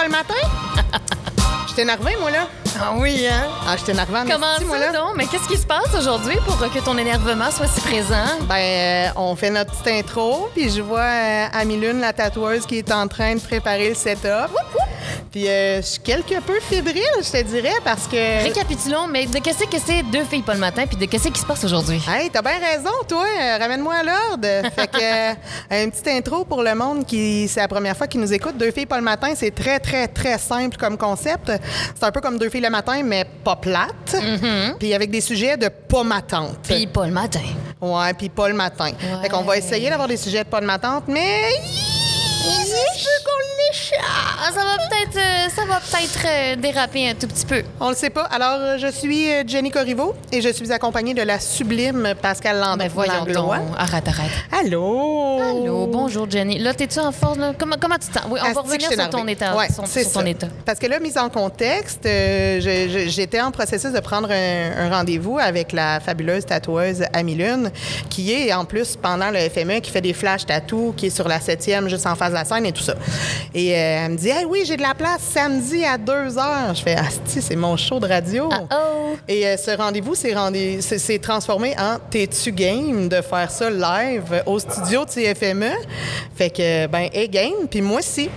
pas le matin? Je t'ai énervé, moi, là. Ah oui, hein? Ah, je t'ai énervé en Comment esti, moi, ça, là. donc? Mais qu'est-ce qui se passe aujourd'hui pour que ton énervement soit si présent? Ben, euh, on fait notre petite intro, puis je vois euh, Amilune, la tatoueuse, qui est en train de préparer le setup. Puis euh, je suis quelque peu fébrile, je te dirais, parce que... Récapitulons, mais de qu'est-ce que c'est deux filles pas le matin, puis de qu'est-ce qui se passe aujourd'hui? Hey, t'as bien raison, toi. Euh, Ramène-moi à l'ordre. fait que, euh, une petite intro pour le monde qui, c'est la première fois qu'ils nous écoute. Deux filles pas le matin, c'est très, très, très simple comme concept. C'est un peu comme deux filles le matin, mais pas plate. Puis avec des sujets de pas matante. Puis pas le matin. Ouais, puis pas le matin. Fait qu'on va essayer d'avoir des sujets de pas le matante, mais. Ah, ça va peut-être euh, ça va peut-être euh, déraper un tout petit peu. On le sait pas. Alors, euh, je suis Jenny Corriveau et je suis accompagnée de la sublime Pascal Land- Ben voyons donc. Arrête, arrête. Allô? Allô, bonjour Jenny. Là, t'es-tu en force? Là? Comment, comment tu te sens? Oui, on va revenir sur ton état. Ouais, sur- ton état. Parce que là, mise en contexte, euh, j'étais en processus de prendre un, un rendez-vous avec la fabuleuse tatoueuse Amy Lune, qui est en plus pendant le FME, qui fait des flash tattoos, qui est sur la 7e, juste en face de la scène et tout ça. Et elle me dit Hey, oui, j'ai de la place samedi à 2 heures. Je fais Asti, c'est mon show de radio. Oh! Et euh, ce rendez-vous s'est rendez- s'est- s'est transformé en T'es-tu game de faire ça live au studio de CFME? Fait que, ben, et game, puis moi aussi.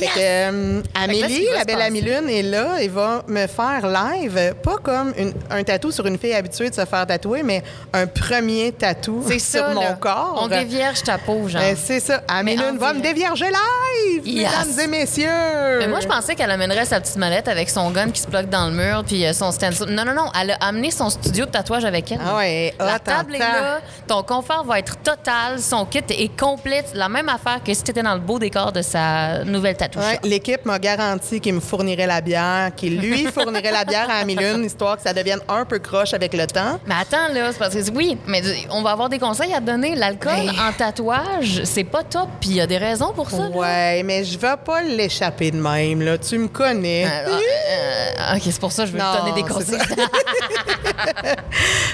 Yes! euh, Fait que là, Amélie, la belle passer? Amélie Lune, est là et va me faire live, pas comme une- un tatou sur une fille habituée de se faire tatouer, mais un premier tatou sur ça, mon là. corps. On dévierge ta peau, genre. Ben, c'est ça. Amélie Mais en Lune va me dévierger live, Yes. mesdames et messieurs. Mais moi, je pensais qu'elle amènerait sa petite mallette avec son gun qui se bloque dans le mur puis euh, son stand. Non, non, non. Elle a amené son studio de tatouage avec elle. Ah ouais, La table est là. Ton confort va être total. Son kit est complet. La même affaire que si tu étais dans le beau décor de sa nouvelle tatou Ouais. L'équipe m'a garanti qu'il me fournirait la bière, qu'il lui fournirait la bière à Amilune, histoire que ça devienne un peu croche avec le temps. Mais attends, là, c'est parce que oui, mais on va avoir des conseils à te donner. L'alcool Hey. en tatouage, c'est pas top, puis il y a des raisons pour ça. là. Ouais, mais je vais pas l'échapper de même, là. Tu me connais. Euh, euh, ok, c'est pour ça que je veux te donner des conseils.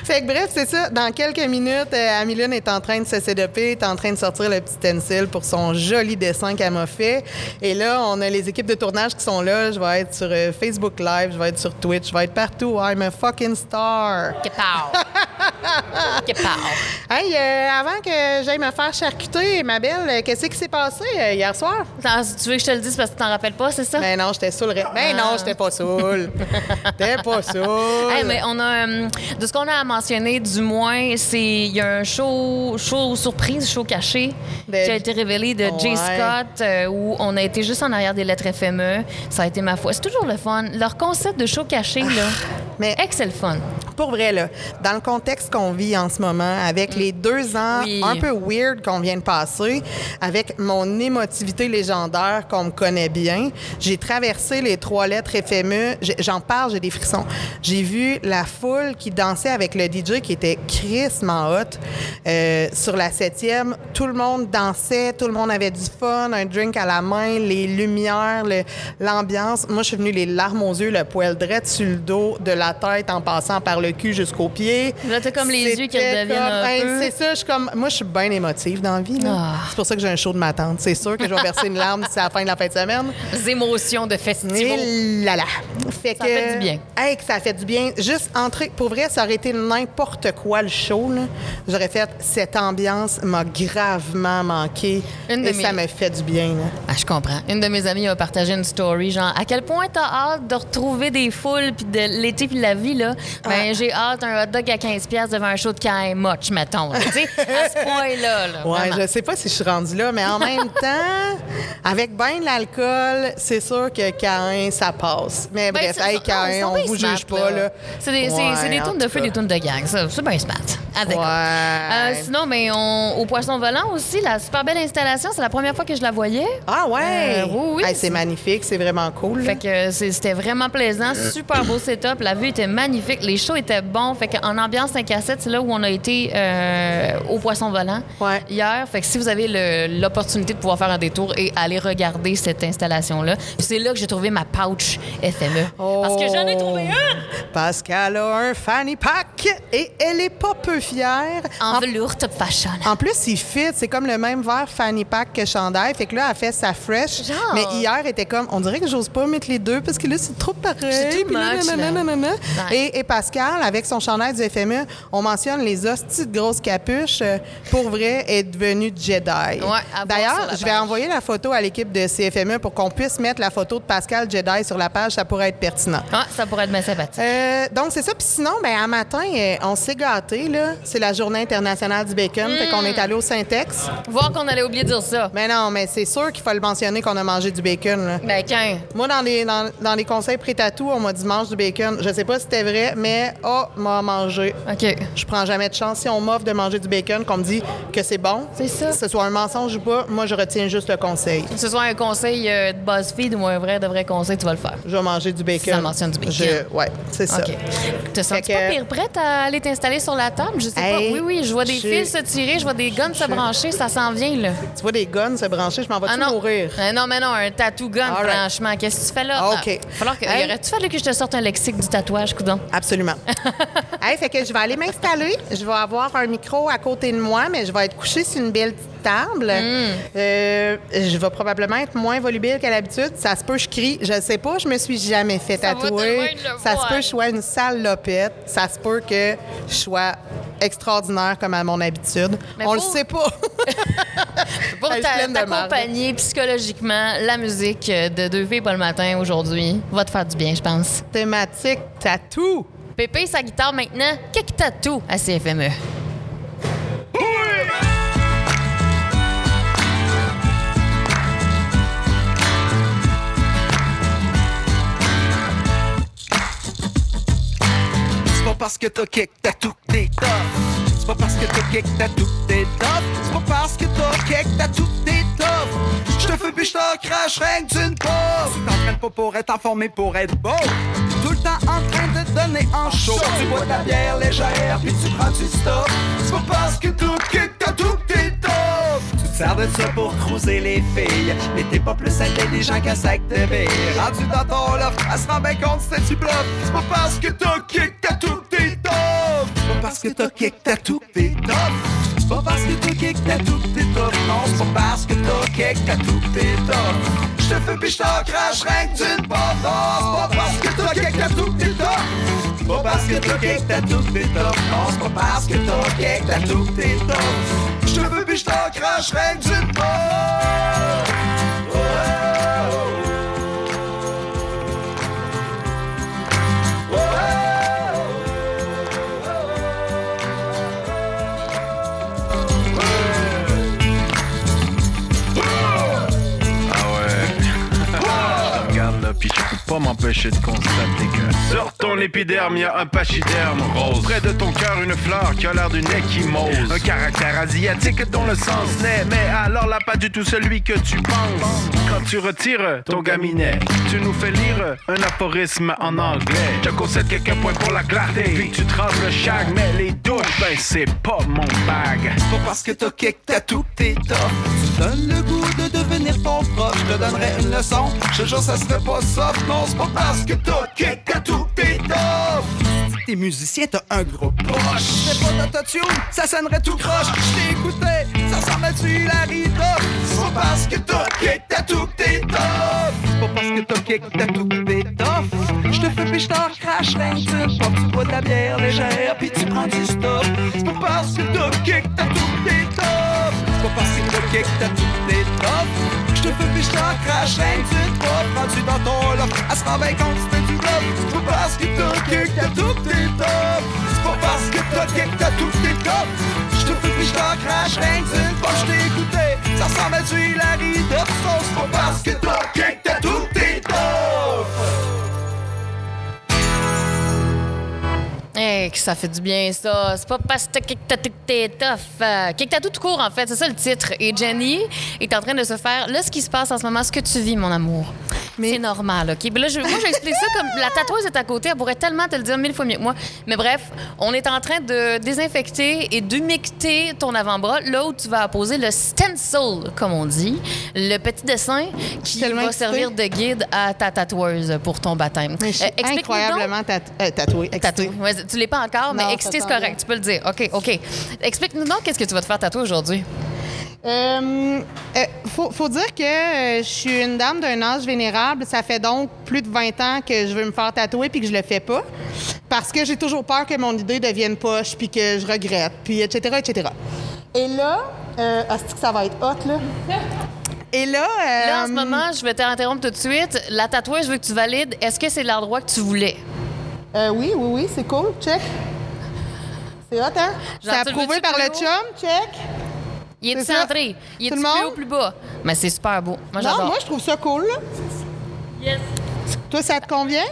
Fait que bref, c'est ça. Dans quelques minutes, euh, Amilune est en train de se sédoper, est en train de sortir le petit stencil pour son joli dessin qu'elle m'a fait. Et là, on a les équipes de tournage qui sont là. Je vais être sur euh, Facebook Live, je vais être sur Twitch, je vais être partout. I'm a fucking star. Kepow. Kepow. Hey, euh, avant que j'aille me faire charcuter, ma belle, euh, qu'est-ce qui s'est passé euh, hier soir? Attends, si tu veux que je te le dise parce que tu t'en rappelles pas, c'est ça? Ben non, j'étais saoul. Ben non, j'étais pas saoul. J'étais pas saoul. Hey, mais on a, euh, de ce qu'on a à mentionner, du moins, c'est il y a un show, show surprise, show caché, De- qui a été révélé de Jay Ouais. Scott, euh, où on a été juste en arrière des lettres FME. Ça a été ma foi. C'est toujours le fun. Leur concept de show caché, là, Mais excellent fun. pour vrai, là, dans le contexte qu'on vit en ce moment, avec les deux ans Oui. un peu weird qu'on vient de passer, avec mon émotivité légendaire qu'on me connaît bien, j'ai traversé les trois lettres FME. J'en parle, j'ai des frissons. J'ai vu la foule qui dansait avec le DJ qui était crissement hot euh, sur la septième. Tout le monde dansait, tout le monde avait du fun, un drink à la main, les lumières, le- l'ambiance. Moi, je suis venue les larmes aux yeux, le poil drette sur le dos, de la tête en passant par le cul jusqu'aux pieds. Là, t'as comme les yeux qui un hey, peu. C'est ça, je suis comme... Moi, je suis bien émotive dans la vie. Ah. C'est pour ça que j'ai un show de ma tante. C'est sûr que je vais verser une larme d'ici à la fin de la fin de semaine. Les émotions de festival. Là là. Fait Ça que, fait du bien. Hey, que ça fait du bien. Juste entrer, pour vrai, ça aurait été n'importe quoi le show. là. J'aurais fait cette ambiance m'a gravement manqué Une et ça me fait du bien. là. Ah, je comprends. Une de mes amies a partagé une story, genre, à quel point t'as hâte de retrouver des foules, puis de l'été, puis de la vie, là. Ben, j'ai hâte un hot dog à 15$ piastres devant un show de Kai Much, mettons. là. Tu sais, à ce point-là, là. Ouais, vraiment. je sais pas si je suis rendue là, mais en même temps, avec ben de l'alcool, c'est sûr que Cain, ça passe. Mais Ben, bref, hey, Cain, on vous smart, juge pas, là. C'est des, c'est- des Ouais, tunes en de feu, des tunes de gang. Ça, c'est bien smart. D'accord. Ouais. Euh, sinon, mais on- au Poisson Volant aussi, la super belle installation, c'est la première fois que je la voyais. Ah ouais! Euh, oui, oui. Hey, c'est magnifique, c'est vraiment cool. Fait que c'est- c'était vraiment plaisant, super beau setup, la vue était magnifique, les shows étaient bons. Fait qu'en ambiance 5 à 7, c'est là où on a été euh, au Poisson Volant Ouais. hier. Fait que si vous avez l'opportunité de pouvoir faire un détour et aller regarder cette installation-là, c'est là que j'ai trouvé ma pouch FME. Parce que j'en ai trouvé une! Parce qu'elle a un fanny pack et elle est pas peu fière. En, velours top fashion. En plus, il fit. C'est comme le même verre fanny pack que chandail. Fait que là, elle fait sa fresh. Genre. Mais hier, elle était comme, on dirait que j'ose pas mettre les deux parce que là, c'est trop pareil. C'est too Puis là, much, nanana, là. nanana. Ouais. Et, et Pascal, avec son chandail du FME, on mentionne les hosties de grosses capuches. euh, Pour vrai, est devenu Jedi. à D'ailleurs, je vais page. envoyer la photo à l'équipe de CFME pour qu'on puisse mettre la photo de Pascal Jedi sur la page. Ça pourrait être pertinent. Ah, ça pourrait être bien sympathique. Euh, donc, c'est ça. Puis sinon, ben, un matin, euh, on s'est gâtés. C'est la journée internationale du bacon. Fait qu'on est allé au Syntex. Voir qu'on allait oublier de dire ça. Mais non, mais c'est sûr qu'il faut le mentionner qu'on a mangé du bacon. là. Ben. Moi, dans les, dans, dans les conseils pré-tatou, on m'a dit mange du bacon. Je sais pas si c'était vrai, mais oh, m'a mangé. OK. Je prends jamais de chance. Si on m'offre de manger du bacon, qu'on me dit que c'est bon, C'est ça. que ce soit un mensonge ou pas, moi, je retiens juste le conseil. Que ce soit un conseil euh, de BuzzFeed ou un vrai de vrai conseil, tu vas le faire. Je vais manger du bacon. Ça mentionne du bacon. Je- ouais, c'est ça. OK. Te sens que- pas pire prête à aller t'installer sur la table? Je sais Hey, pas. Oui, oui, je vois des fils se tirer, je vois des guns se brancher, ça s'en vient, là. Tu vois des guns se brancher, je m'en vais-tu Ah mourir? Euh, non, mais non, un tattoo gun, All right. franchement. Qu'est-ce que tu fais là? Ah, OK. Falloir que, Hey. Fallu que je te sorte un lexique du tatouage, coudon? Absolument. hey, fait que je vais aller m'installer. Je vais avoir un micro à côté de moi, mais je vais être couchée sur une belle petite Hmm. Euh, je vais probablement être moins volubile qu'à l'habitude. Ça se peut, je crie. Je sais pas, je me suis jamais fait Ça tatouer. le Ça se peut que je sois une salopette. Ça se peut que je sois extraordinaire comme à mon habitude. Mais On le pour- sait pas. Pour t'accompagner psychologiquement, la musique de Deux filles pas le matin aujourd'hui va te faire du bien, je pense. Thématique tatou. Pépé, sa guitare maintenant, quelques tatou à CFME. Pas parce que t'as kick, t'as tout t'es tough. C'est pas parce que t'as kick, t'as tout t'es tough. C'est pas parce que t'as kick, t'as tout t'es tough. Je te fais puis je t'en crache rien que d'une pause. Tu t'entraînes pas pour être mais pour être beau. Tout le temps en train de donner en chaud. Tu bois ta bière légère puis tu prends du stop. C'est pas parce que t'as kick, t'as tout t'es sers de ça pour cruiser les filles. Mais t'es pas plus intelligent qu'un sac de billes. Rendu dans ton loft, elle se rend bien compte c'est tu bluff? C'est pas parce que t'as kick, t'as tout t'es tough. C'est pas parce que t'as kick, t'as tout t'es tough. C'est pas parce que t'as kick, t'as tout t'es tough. Non, c'est pas parce que t'as kick, t'as tout t'es tough. Je te fais pis je t'en crache rien que d'une. Non, c'est pas parce que t'as kick, t'as tout t'es tough. Pas parce que t'as kick, t'as tout tough. Non, c'est pas parce que t'as kick, t'as tout t'es tough. Je te fais pis je t'en crache rien que d'une porte. Oh, pas m'empêcher de constater que sur ton épiderme, y a un pachyderme rose. Près de ton cœur, une fleur qui a l'air d'une échymose. Un caractère asiatique dont le sens naît, mais alors là, pas du tout celui que tu penses. Quand tu retires ton gaminet, tu nous fais lire un aphorisme en anglais. Je concède quelques points pour la clarté, puis tu traces le shag, mais les douches, ben c'est pas mon bag. C'est pas parce que t'as kick, t'as tout t'es tough. Tu donnes le goût de devenir ton prof. Je te donnerai une leçon. Je te jure, ça serait pas soft. Non, c'est pas parce que t'as kick, t'as tout t'es musicien, t'as un gros proche. C'est pas d'autotune, ça sonnerait tout croche. Je t'ai écouté, ça ressemble à du Larry Duff. C'est pas parce que t'as kick, t'as tout t'es tough. C'est pas parce que t'as kick, t'as tout t'es tough. Je te fais pis je t'en crache que d'une porte. Tu bois de la bière légère, puis tu prends du stop. C'est pas parce que t'as kick, t'as tout t'es tough. C'est pas parce que kick, t'as tout t'es tough. Je te fais pis je crache rien que d'une porte. Rendu dans ton loft, elle se rend compte du bluff. C'est pas parce que t'as kick, t'as tout t'es tough. C'est pas parce que t'as kick, t'as tout t'es tough. Je te fais pis je t'en crache porte. Je t'ai écouté, ça ressemble à du Hilary Duff. C'est pas parce que t'as kick, t'as tout Hey, que ça fait du bien, ça. C'est pas parce que t'es tough. Euh, Kick Tattoo tout court, en fait. C'est ça le titre. Et Jenny est en train de se faire. Là, ce qui se passe en ce moment, ce que tu vis, mon amour. Mais- C'est normal, OK? Mais là, je- moi, j'explique ça comme la tatoueuse est à côté, elle pourrait tellement te le dire mille fois mieux que moi. Mais bref, on est en train de désinfecter et d'humecter ton avant-bras, là où tu vas apposer le stencil, comme on dit, le petit dessin qui va excitée. servir de guide à ta tatoueuse pour ton baptême. Mais je suis Euh, donc- incroyablement tat- euh, tatouée. Tatoué. Tu l'es pas encore, Non, mais excité, c'est correct. Tu peux le dire. OK, OK. Explique-nous donc qu'est-ce que tu vas te faire tatouer aujourd'hui? Euh, euh, faut, faut dire que euh, je suis une dame d'un âge vénérable. Ça fait donc plus de 20 ans que je veux me faire tatouer puis que je le fais pas. Parce que j'ai toujours peur que mon idée devienne poche puis que je regrette, puis etc., etc. Et là, euh, c'est que ça va être hot, là? Et là... Là, en euh, ce moment, je vais t'interrompre tout de suite. La tatouage, je veux que tu valides. Est-ce que c'est l'endroit que tu voulais? Euh, oui, oui, oui, c'est cool. Check. C'est hot, hein? Genre, C'est approuvé par plus le haut? chum. Check. Il est C'est ça? centré. Il est Tout plus le haut monde? ou plus bas? Mais c'est super beau. Moi, non, moi, je trouve ça cool, là. Yes. Toi, ça te convient?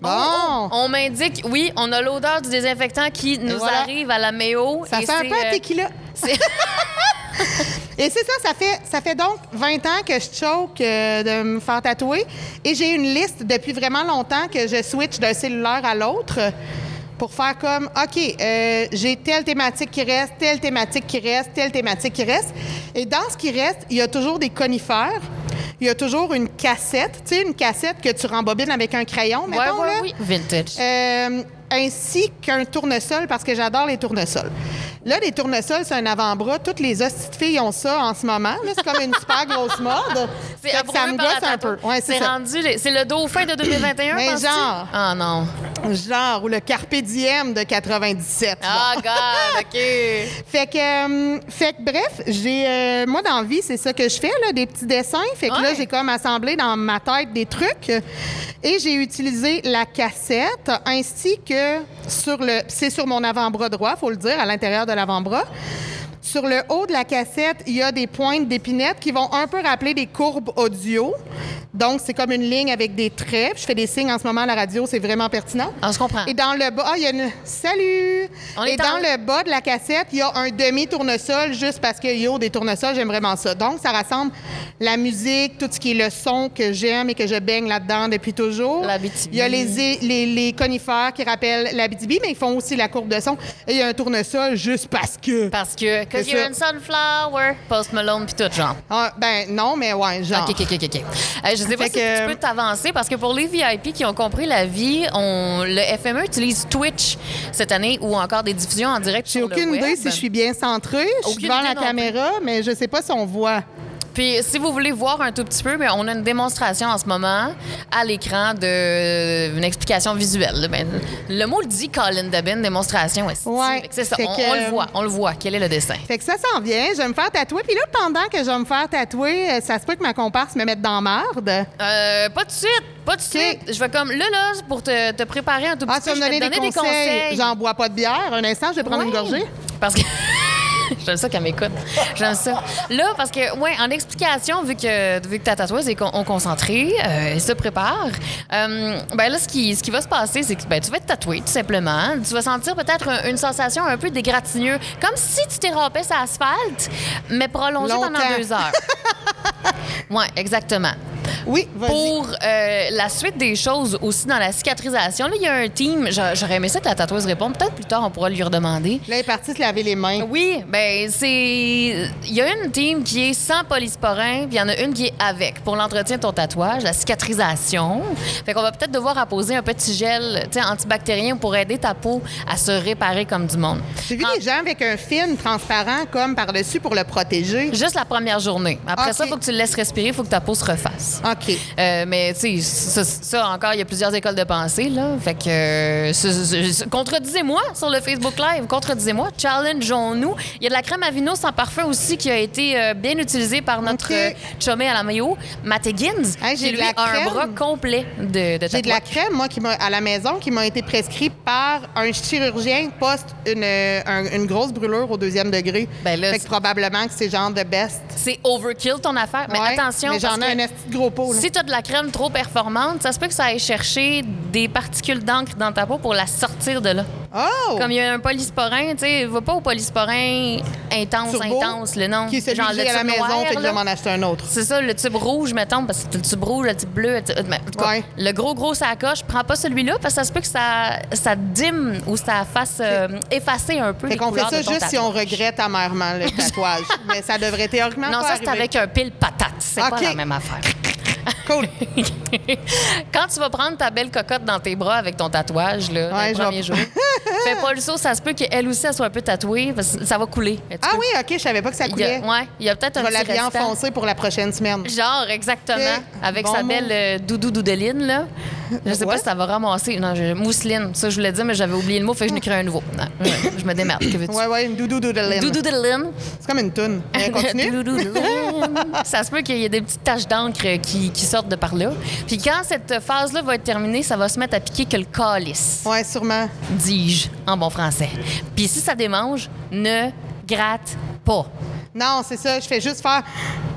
Bon. On m'indique, oui, on a l'odeur du désinfectant qui nous voilà. arrive à la méo. Ça et fait un peu à euh, tequila. Et c'est ça, ça fait, ça fait donc 20 ans que je choke euh, de me faire tatouer. Et j'ai une liste depuis vraiment longtemps que je switch d'un cellulaire à l'autre pour faire comme, OK, euh, j'ai telle thématique qui reste, telle thématique qui reste, telle thématique qui reste. Et dans ce qui reste, il y a toujours des conifères. Il y a toujours une cassette, tu sais, une cassette que tu rembobines avec un crayon, Ouais, mettons, ouais, là. oui. Vintage. Euh, ainsi qu'un tournesol, parce que j'adore les tournesols. Là, les tournesols, c'est un avant-bras. Toutes les hosties de filles ont ça en ce moment. C'est comme une super grosse mode. C'est ça me gosse un peu. Ouais, c'est rendu, c'est le dauphin de 2021, Mais genre. Ah non. Genre, ou le Carpe Diem de 97. Ah, God, OK. Fait que, euh, fait que bref, j'ai euh, moi dans la vie, c'est ça que je fais là, des petits dessins. Fait que là, j'ai comme assemblé dans ma tête des trucs et j'ai utilisé la cassette ainsi que sur le c'est sur mon avant-bras droit, faut le dire, à l'intérieur de l'avant-bras. Sur le haut de la cassette, il y a des pointes d'épinette qui vont un peu rappeler des courbes audio. Donc, c'est comme une ligne avec des traits. Je fais des signes en ce moment à la radio, c'est vraiment pertinent. On se comprend. Et dans le bas, ah, il y a une. Salut! On Et est dans en- le bas de la cassette, il y a un demi-tournesol, juste parce que yo, des tournesols, j'aime vraiment ça. Donc, ça rassemble la musique, tout ce qui est le son que j'aime et que je baigne là-dedans depuis toujours. Il y a les, les, les conifères qui rappellent l'Abitibi, mais ils font aussi la courbe de son. Et il y a un tournesol juste parce que. Parce que, cause you're a sunflower, Post Malone puis tout, genre. Ah, ben non, mais ouais, genre. OK, OK, OK, OK. Euh, je sais pas Fait si que- tu peux t'avancer parce que pour les VIP qui ont compris la vie, on, le FME utilise Twitch cette année ou encore des diffusions en direct J'ai sur le aucune web. idée si je suis bien centrée. Je suis devant la caméra, mais je sais pas si on voit. Puis si vous voulez voir un tout petit peu, on a une démonstration en ce moment à l'écran de une explication visuelle. Ben, le mot le dit, Colin Debin, démonstration. ouais, c'est- ça, on, que- on le voit, on le voit. Quel est le dessin? Fait que ça s'en vient, je vais me faire tatouer. Puis là, pendant que je vais me faire tatouer, euh, ça se peut que ma comparse me mette dans marde. Euh, pas de suite, pas de suite. Je vais comme là, là, pour te, te préparer un tout petit Ah, tu peu. je vais donner te des conseils. J'en bois pas de bière. Un instant, je vais prendre une gorgée. Parce que. J'aime ça qu'elle m'écoute. J'aime ça. Là, parce que, ouais, en explication, vu que, vu que ta tatoueuse est con- on concentré, euh, elle se prépare, euh, ben là, ce qui, ce qui va se passer, c'est que ben, tu vas être tatoué, tout simplement. Tu vas sentir peut-être un- une sensation un peu dégratigneux, comme si tu dérapais sur l'asphalte, mais prolongé pendant deux heures. ouais, exactement. Oui, vas-y. Pour euh, la suite des choses aussi dans la cicatrisation, là, il y a un team. J'a- J'aurais aimé ça que la tatoueuse réponde. Peut-être plus tard, on pourra lui redemander. Là, elle est partie se laver les mains. Oui, ben c'est. Il y a une team qui est sans polysporin, puis il y en a une qui est avec pour l'entretien de ton tatouage, la cicatrisation. Fait qu'on va peut-être devoir apposer un petit gel antibactérien pour aider ta peau à se réparer comme du monde. J'ai vu En- des gens avec un film transparent comme par-dessus pour le protéger. Juste la première journée. Après ça, il faut que tu le laisses respirer, il faut que ta peau se refasse. OK. Euh, mais tu sais, ça, ça, encore, il y a plusieurs écoles de pensée, là. Fait que, euh, contredisez-moi sur le Facebook Live, contredisez-moi, challengeons-nous. Il y a de la crème à vino sans parfum aussi qui a été euh, bien utilisée par notre Ok. chumé à la maillot, Matt Higgins, Hey, j'ai qui de lui la a un crème. bras complet de, de J'ai de la crème, moi, qui m'a, à la maison, qui m'a été prescrite par un chirurgien post une, un- une grosse brûlure au deuxième degré. Ben là, fait que probablement que c'est genre de best. C'est overkill ton affaire, mais Ouais, attention. Mais j'en parce ai que un petit gros pot. là. Si tu as de la crème trop performante, ça se peut que ça aille chercher des particules d'encre dans ta peau pour la sortir de là. Oh! Comme il y a un polysporin, tu sais, va pas au polysporin intense, Turbo, intense, le nom. Qui est celui Genre le à la maison, noir, fait que je vais m'en acheter un autre. C'est ça, le tube rouge, mettons, parce que le tube rouge, le tube bleu, le, tube- mais en tout cas, Ouais. le gros, gros sacoche, prends pas celui-là parce que ça se peut que ça, ça dime ou ça fasse euh, effacer un peu Fait les qu'on fait ça juste si on regrette amèrement le tatouage. Mais ça devrait théoriquement Non, pas ça, c'est avec un pile patate. C'est pas la même affaire. Cool. Quand tu vas prendre ta belle cocotte dans tes bras avec ton tatouage, là, Ouais, vais- premiers jours, fais pas le saut. Ça se peut qu'elle aussi, elle soit un peu tatouée parce que ça va couler. Ah peux- oui, OK, je savais pas que ça Il y a, coulait. ouais, il y a peut-être un petit restant. enfoncé pour la prochaine semaine. Genre, exactement. Avec Bon sa belle euh, doudou doudeline, là. Je sais pas si ça va ramasser. Non, je- mousseline. Ça, je voulais dire, mais j'avais oublié le mot, fait que je n'ai créé un nouveau. Non, je, je me démerde. Que veux-tu? Ouais, ouais, une doudou doudeline. Doudou doudeline. C'est comme une toune. Continue. Ça se peut qu'il y ait des petites taches d'encre qui, qui sortent de par là. Puis quand cette phase-là va être terminée, ça va se mettre à piquer que le calice, Ouais, sûrement. dis-je en bon français. Puis si ça démange, ne gratte pas. Non, c'est ça. Je fais juste faire.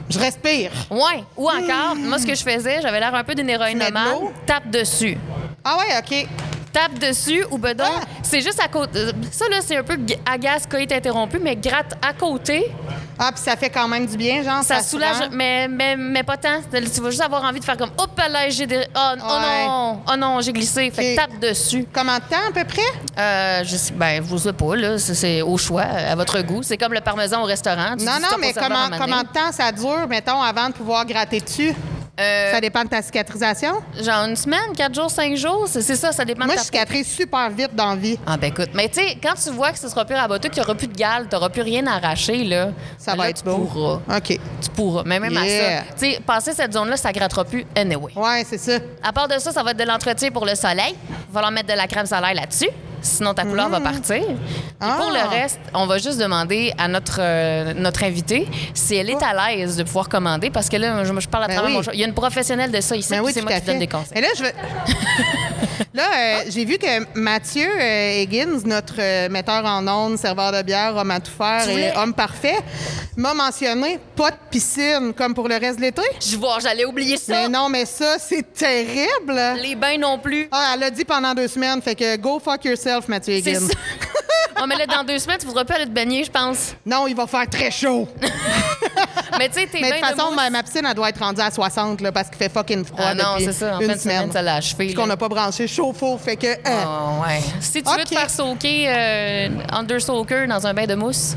Je respire. Ouais. Ou encore, moi, ce que je faisais, j'avais l'air un peu d'une Tu mets de héroïnomane. l'eau? Tape dessus. Ah ouais, OK. Tape dessus ou bedon. Ah! C'est juste à côté. Ça, là, c'est un peu agace, coït interrompu, mais gratte à côté, Ah, puis ça fait quand même du bien, genre. ça, soulage, mais, mais, mais pas tant. Tu vas juste avoir envie de faire comme Hop là, j'ai des. Oh, oh non! Oh non, j'ai glissé. Fait que tape dessus. Comment de temps, à peu près? Euh, je sais, ben, vous sais pas, là. C'est- au choix, à votre goût. C'est comme le parmesan au restaurant. Tu Non, non, mais comment, comment de temps ça dure, mettons, avant de pouvoir gratter dessus? Euh, Ça dépend de ta cicatrisation? genre une semaine, quatre jours, cinq jours. C'est ça, ça dépend Moi, de je ta peau. cicatrise super vite dans la vie. Ah ben écoute, mais tu sais, quand tu vois que ce sera plus raboteux, qu'il n'y aura plus de gale, tu n'auras plus rien à arracher, là, Ça là, va être tu beau. pourras. OK. Tu pourras. Mais même Yeah. à ça, tu sais, passer cette zone-là, ça grattera plus anyway. Ouais, c'est ça. À part de ça, ça va être de l'entretien pour le soleil. Il va falloir mettre de la crème solaire là-dessus. Sinon, ta couleur va partir. Puis Ah. pour le reste, on va juste demander à notre, euh, notre invitée si elle est à l'aise de pouvoir commander. Parce que là, je, je parle à Ben travers oui. mon. Il y a une professionnelle de ça ici, Ben oui, c'est moi qui donne des conseils. Et là, je veux... là, euh, j'ai vu que Mathieu euh, Higgins, notre metteur en ondes, serveur de bière, homme à tout faire et voulais- homme parfait, m'a mentionné pas de piscine comme pour le reste de l'été. Je vois, j'allais oublier ça. Mais non, mais ça, c'est terrible. Les bains non plus. Ah, elle l'a dit pendant deux semaines, fait que go fuck yourself, Mathieu C'est Higgins. ça. Oh, mais là, dans deux semaines, tu voudras plus aller te baigner, je pense. Non, il va faire très chaud. Mais tu sais, tes Mais de toute façon, ma, ma piscine, elle doit être rendue à 60 là, parce qu'il fait fucking froid Ah non, c'est ça. En une fin semaine, semaine. ça l'a achevé. Puis qu'on n'a pas branché chauffe-eau, fait que... euh, Ah, ouais. Si tu veux te faire soaker euh, under soaker dans un bain de mousse,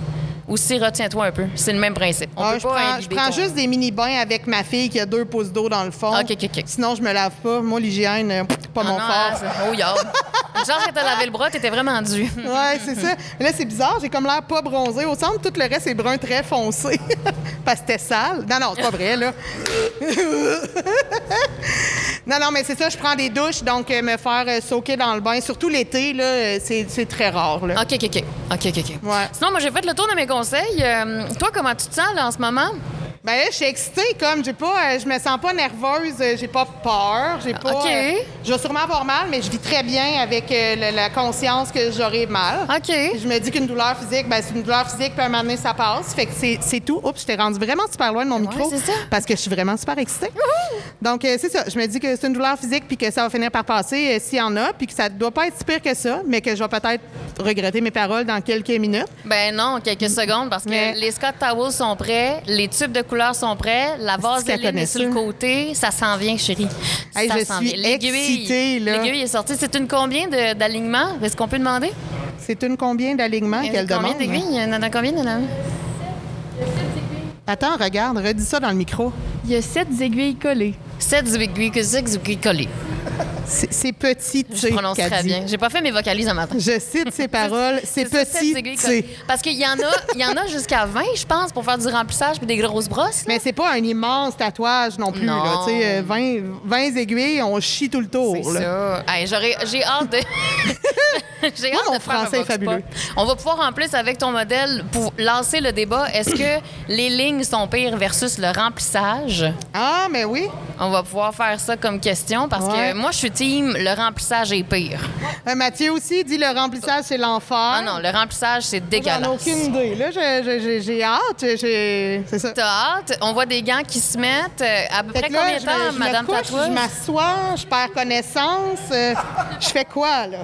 aussi retiens-toi un peu. C'est le même principe. On Ah, peut je pas prends, je prends ton- juste des mini-bains avec ma fille qui a deux pouces d'eau dans le fond. OK, OK, OK. Sinon, je me lave pas. Moi, l'hygiène, euh, pas Ah mon non, fort. ah, oh, yard. Chance que t'as lavé le bras, t'étais vraiment dû. Ouais, c'est ça. Là, c'est bizarre. J'ai comme l'air pas bronzé. Au centre, tout le reste est brun très foncé. Parce que c'était sale. Non, non, c'est pas vrai, là. non, non, mais c'est ça. Je prends des douches. Donc, euh, me faire euh, soaker dans le bain, surtout l'été, là, c'est très rare, là. OK, OK, OK. OK, OK, OK. Ouais. Sinon, moi, j'ai fait le tour de mes Euh, toi, comment tu te sens, en ce moment? Ben là, je suis excitée, comme j'ai pas, euh, je me sens pas nerveuse, euh, j'ai pas peur, j'ai pas. OK. euh, je vais sûrement avoir mal, mais je vis très bien avec euh, le- la conscience que j'aurai mal. OK. Je me dis qu'une douleur physique, ben c'est une douleur physique, puis un moment donné, ça passe. Fait que c'est c'est tout. Oups, je t'ai rendu vraiment super loin de mon micro. c'est ça. Parce que je suis vraiment super excitée. Donc, euh, c'est ça. Je me dis que c'est une douleur physique, puis que ça va finir par passer euh, s'il y en a, puis que ça doit pas être si pire que ça, mais que je vais peut-être regretter mes paroles dans quelques minutes. Ben non, quelques secondes, parce que Mais- les Scott Towels sont prêts, les tubes de couleur sont prêts, la vaseline connaît est sur le côté. Ça s'en vient, chérie. Hey, ça je s'en suis vient. L'aiguille- excitée, là. L'aiguille est sortie. C'est une combien d'alignements? Est-ce qu'on peut demander? C'est une combien d'alignements qu'elle combien demande? d'aiguilles? Il y en a combien, de Attends, regarde, redis ça dans le micro. Il y a sept aiguilles collées. 7 aiguilles, que c'est aiguilles collées. C'est petit, Je prononce très bien. J'ai pas fait mes vocalises un matin. Je cite ses paroles, c'est petit. Parce qu'il y en a, il y en a jusqu'à 20, je pense, pour faire du remplissage puis des grosses brosses. là. Mais c'est pas un immense tatouage non plus. Non. Là, tu sais, euh, 20, 20 aiguilles, on chie tout le tour. C'est ça. Hey, j'ai hâte de. j'ai hâte de faire un fabuleux. On va pouvoir en plus avec ton modèle pour lancer le débat. Est-ce que les lignes sont pires versus le remplissage? Ah, mais oui. On va pouvoir faire ça comme question parce Ouais. que moi je suis team le remplissage est pire. Euh, Mathieu aussi dit le remplissage, c'est l'enfer. Ah non, le remplissage c'est J'en ai dégueulasse. aucune idée. Là, j'ai j'ai hâte. j'ai- C'est ça. T'as hâte? On voit des gants qui se mettent. euh, À peu Fait près là, combien de temps, je Madame me couche, Tatouage? je m'assois, je perds connaissance. euh, je fais quoi, là?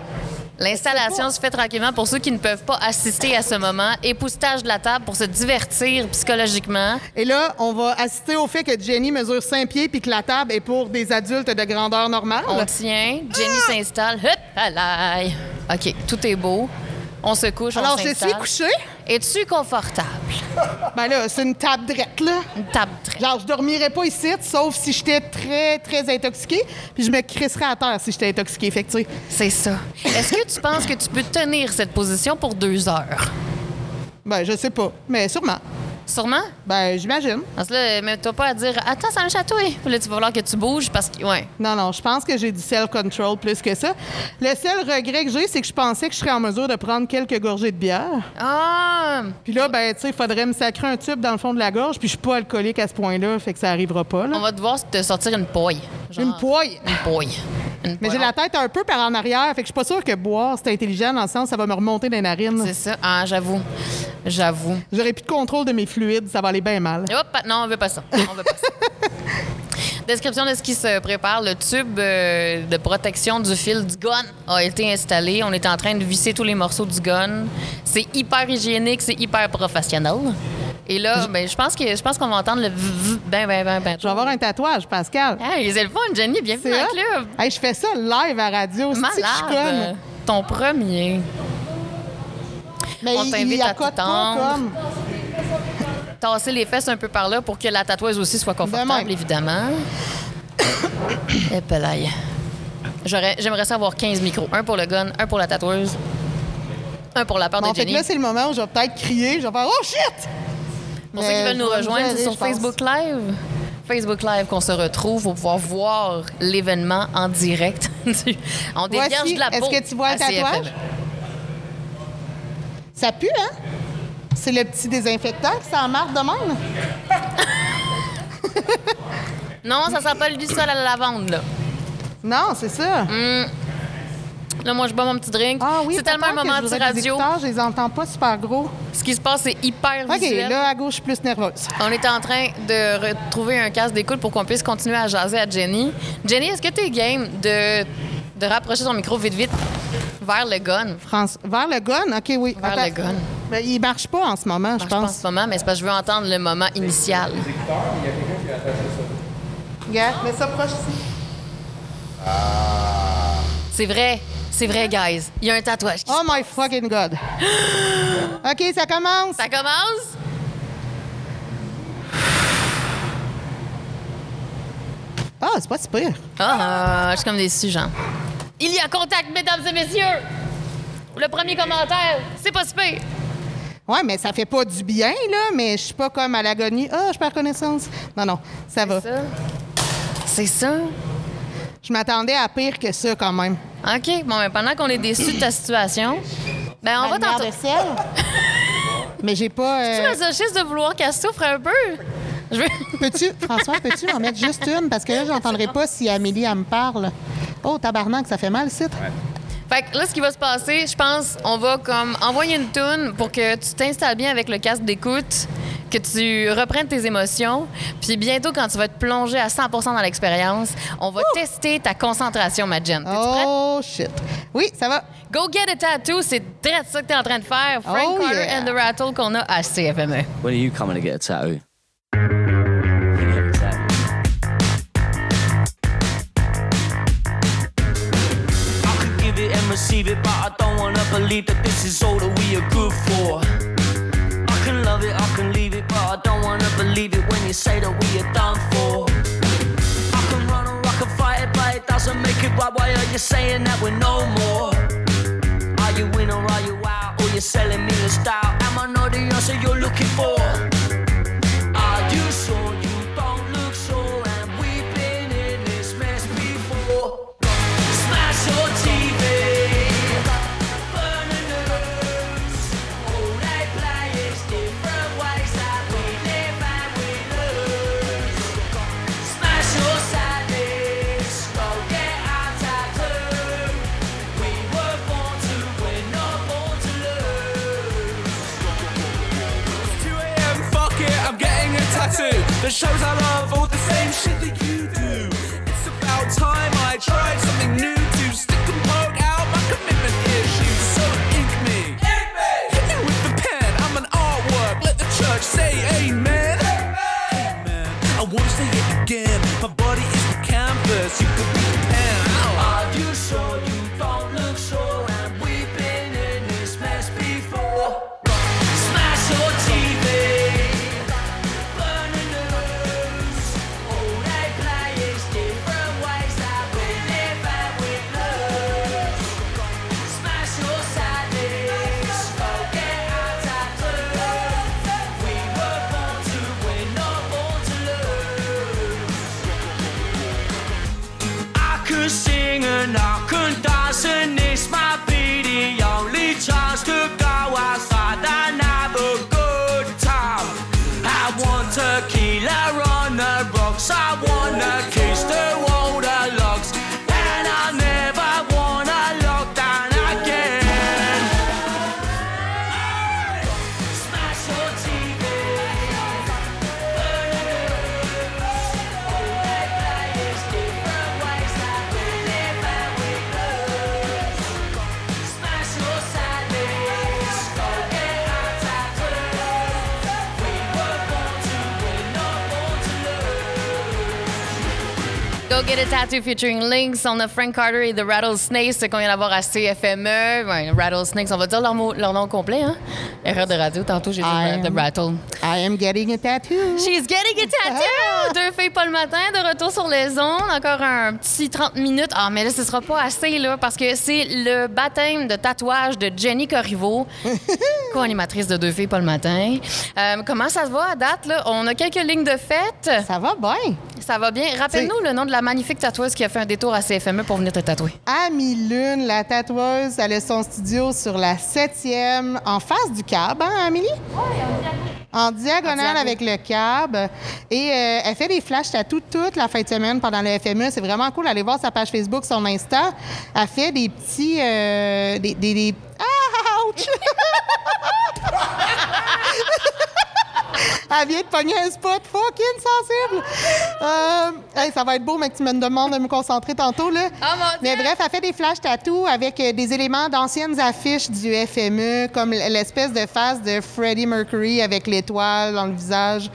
L'installation se fait tranquillement pour ceux qui ne peuvent pas assister à ce moment. Époussetage de la table pour se divertir psychologiquement. Et là, on va assister au fait que Jenny mesure 5 pieds puis que la table est pour des adultes de grandeur normale. On tient. Jenny s'installe. Hop. OK, tout est beau. On se couche, Alors, on je suis couchée. Es-tu confortable? Ben là, c'est une table drette, là. Une table très... Genre, je dormirais pas ici, sauf si j'étais très, très intoxiquée. Puis je me crisserais à terre si j'étais intoxiquée. Fait que, tu sais, C'est ça. Est-ce que tu penses que tu peux tenir cette position pour deux heures? ben, je sais pas. Mais sûrement. Sûrement? Ben, j'imagine. Parce que là, mets-toi pas à dire Attends, ça me chatouille. Puis là, tu vas falloir que tu bouges parce que. Ouais. Non, non, je pense que j'ai du self-control plus que ça. Le seul regret que j'ai, c'est que je pensais que je serais en mesure de prendre quelques gorgées de bière. Ah! Puis là, ben, tu sais, il faudrait me sacrer un tube dans le fond de la gorge, puis je suis pas alcoolique à ce point-là, fait que ça arrivera pas, là. On va devoir te sortir une poille. Genre- Une poille? Une poille. Une Mais j'ai la tête un peu par en arrière, fait que je suis pas sûre que boire, c'est intelligent dans le sens ça va me remonter dans les narines. C'est ça. Ah, j'avoue. J'avoue. J'aurais plus de contrôle de mes fluides, ça va aller bien mal. Hop, non, on veut pas ça. On veut pas ça. Description de ce qui se prépare. Le tube euh, de protection du fil du gun a été installé. On est en train de visser tous les morceaux du gun. C'est hyper hygiénique, c'est hyper professionnel. Et là, ben, je pense que je pense qu'on va entendre le ben ben ben ben. Je vais avoir un tatouage, Pascal. Hey, c'est le fun, Jenny, bienvenue dans le club. Hey, je fais ça live à radio, je Malade. conne. Ton premier. Mais On t'invite à t'étendre. comme? Tasser les fesses un peu par là pour que la tatoueuse aussi soit confortable, évidemment. Et pelaille. J'aimerais ça avoir 15 micros. Un pour le gun, un pour la tatoueuse, un pour la part Bon, de fait que Jenny. là, c'est le moment où je vais peut-être crier, je vais faire Oh shit! Pour ceux qui veulent nous me rejoindre, c'est sur. Facebook Live. Facebook Live qu'on se retrouve pour pouvoir voir l'événement en direct. On Voici, de la est-ce peau. que tu vois le tatouage? CFM. Ça pue, hein? C'est le petit désinfectant qui s'en marque de même? Non, ça sent pas le sol à la lavande, là. Non, c'est ça. Là, moi, je bois mon petit drink. Ah oui, c'est tellement un moment anti-radio. écouteurs, Je les entends pas super gros. Ce qui se passe, c'est hyper OK, visuel. là, à gauche, je suis plus nerveuse. On est en train de retrouver un casque d'écoute pour qu'on puisse continuer à jaser à Jenny. Jenny, est-ce que tu es game de, de rapprocher ton micro vite, vite vers le gun? France, vers le gun? OK, oui. Vers Attends. le gun. Ben, il marche pas en ce moment, je Je pense en pense. ce moment, mais c'est parce que je veux entendre le moment initial. Regarde, mets ça proche ici. C'est vrai. C'est vrai, guys. Il y a un tatouage. qui Oh my fucking God. OK, ça commence? Ça commence? Ah, c'est pas si pire. Ah, je suis comme déçue, Jean. Il y a contact, mesdames et messieurs! Le premier commentaire, c'est pas super. Ouais, mais ça fait pas du bien, là, mais je suis pas comme à l'agonie. Ah, je perds connaissance. Non, non, ça va. Ça. C'est ça. Je m'attendais à pire que ça, quand même. OK. Bon, mais pendant qu'on est déçus de ta situation, ben on va Ma t'entendre. de sel. mais j'ai pas... Tu euh, masochiste de vouloir qu'elle souffre un peu? Je veux... Peux-tu, François, peux-tu en mettre juste une? Parce que là, j'entendrai pas si Amélie, elle me parle. Oh, tabarnak, ça fait mal, le site. Fait que là, ce qui va se passer, je pense, on va comme envoyer une toune pour que tu t'installes bien avec le casque d'écoute, que tu reprennes tes émotions. Puis bientôt, quand tu vas te plonger à 100% dans l'expérience, on va tester ta concentration, ma Jen. T'es-tu prête? Oh, shit. Oui, ça va. Go get a tattoo, c'est direct ça que t'es en train de faire. Frank Oh, Carter yeah. and the Rattle qu'on a à CFME. When are you coming to get a tattoo? Receive it, but I don't wanna believe that this is all that we are good for. I can love it, I can leave it, but I don't wanna believe it when you say that we are done for. I can run or I can fight it, but it doesn't make it right. Why are you saying that we're no more? Are you in or are you out? Or you're selling me a style? Am I not the answer you're that shows I love all the same shit that you Go Get a Tattoo featuring Lynx. On a Frank Carter et The Rattlesnakes qu'on vient d'avoir à CFME. Rattlesnakes, on va dire leur, mot- leur nom complet. Hein? Erreur de radio. Tantôt, j'ai dit I The Rattle. I am getting a tattoo. She's getting a tattoo! Deux filles pas le matin, de retour sur les ondes. Encore un petit 30 minutes. Ah, mais là, ce sera pas assez, là, parce que c'est le baptême de tatouage de Jenny Corriveau, co-animatrice de Deux filles pas le matin. Euh, comment ça se va à date, là? On a quelques lignes de fête. Ça va bien. Ça va bien. Rappelle-nous le nom de la magnifique tatoueuse qui a fait un détour à CFME pour venir te tatouer. Amy Lune, la tatoueuse, elle a son studio sur la 7e, en face du cab, hein, Amélie? En diagonale En diago. avec le cab. Et euh, elle fait des flash tattoos toute la fin de semaine pendant le FME. C'est vraiment cool. Allez voir sa page Facebook, son Insta. Elle fait des petits. euh, des, des, des- Ah, ouch! Elle vient de pogner un spot fucking sensible. Euh, hey, ça va être beau, mais que tu me demandes de me concentrer tantôt. Là. Oh, mon mais Dieu! bref, elle fait des flash tattoos avec euh, des éléments d'anciennes affiches du FME, comme l'espèce de face de Freddie Mercury avec l'étoile dans le visage.